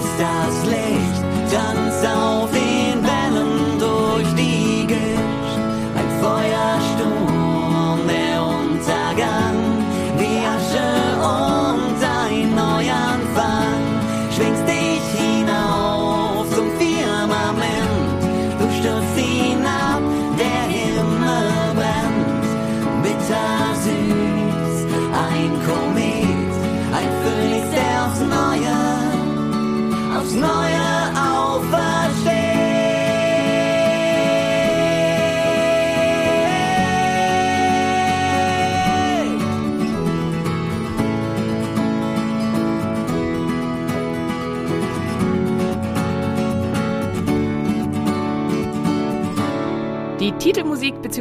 du bist das Licht, tanz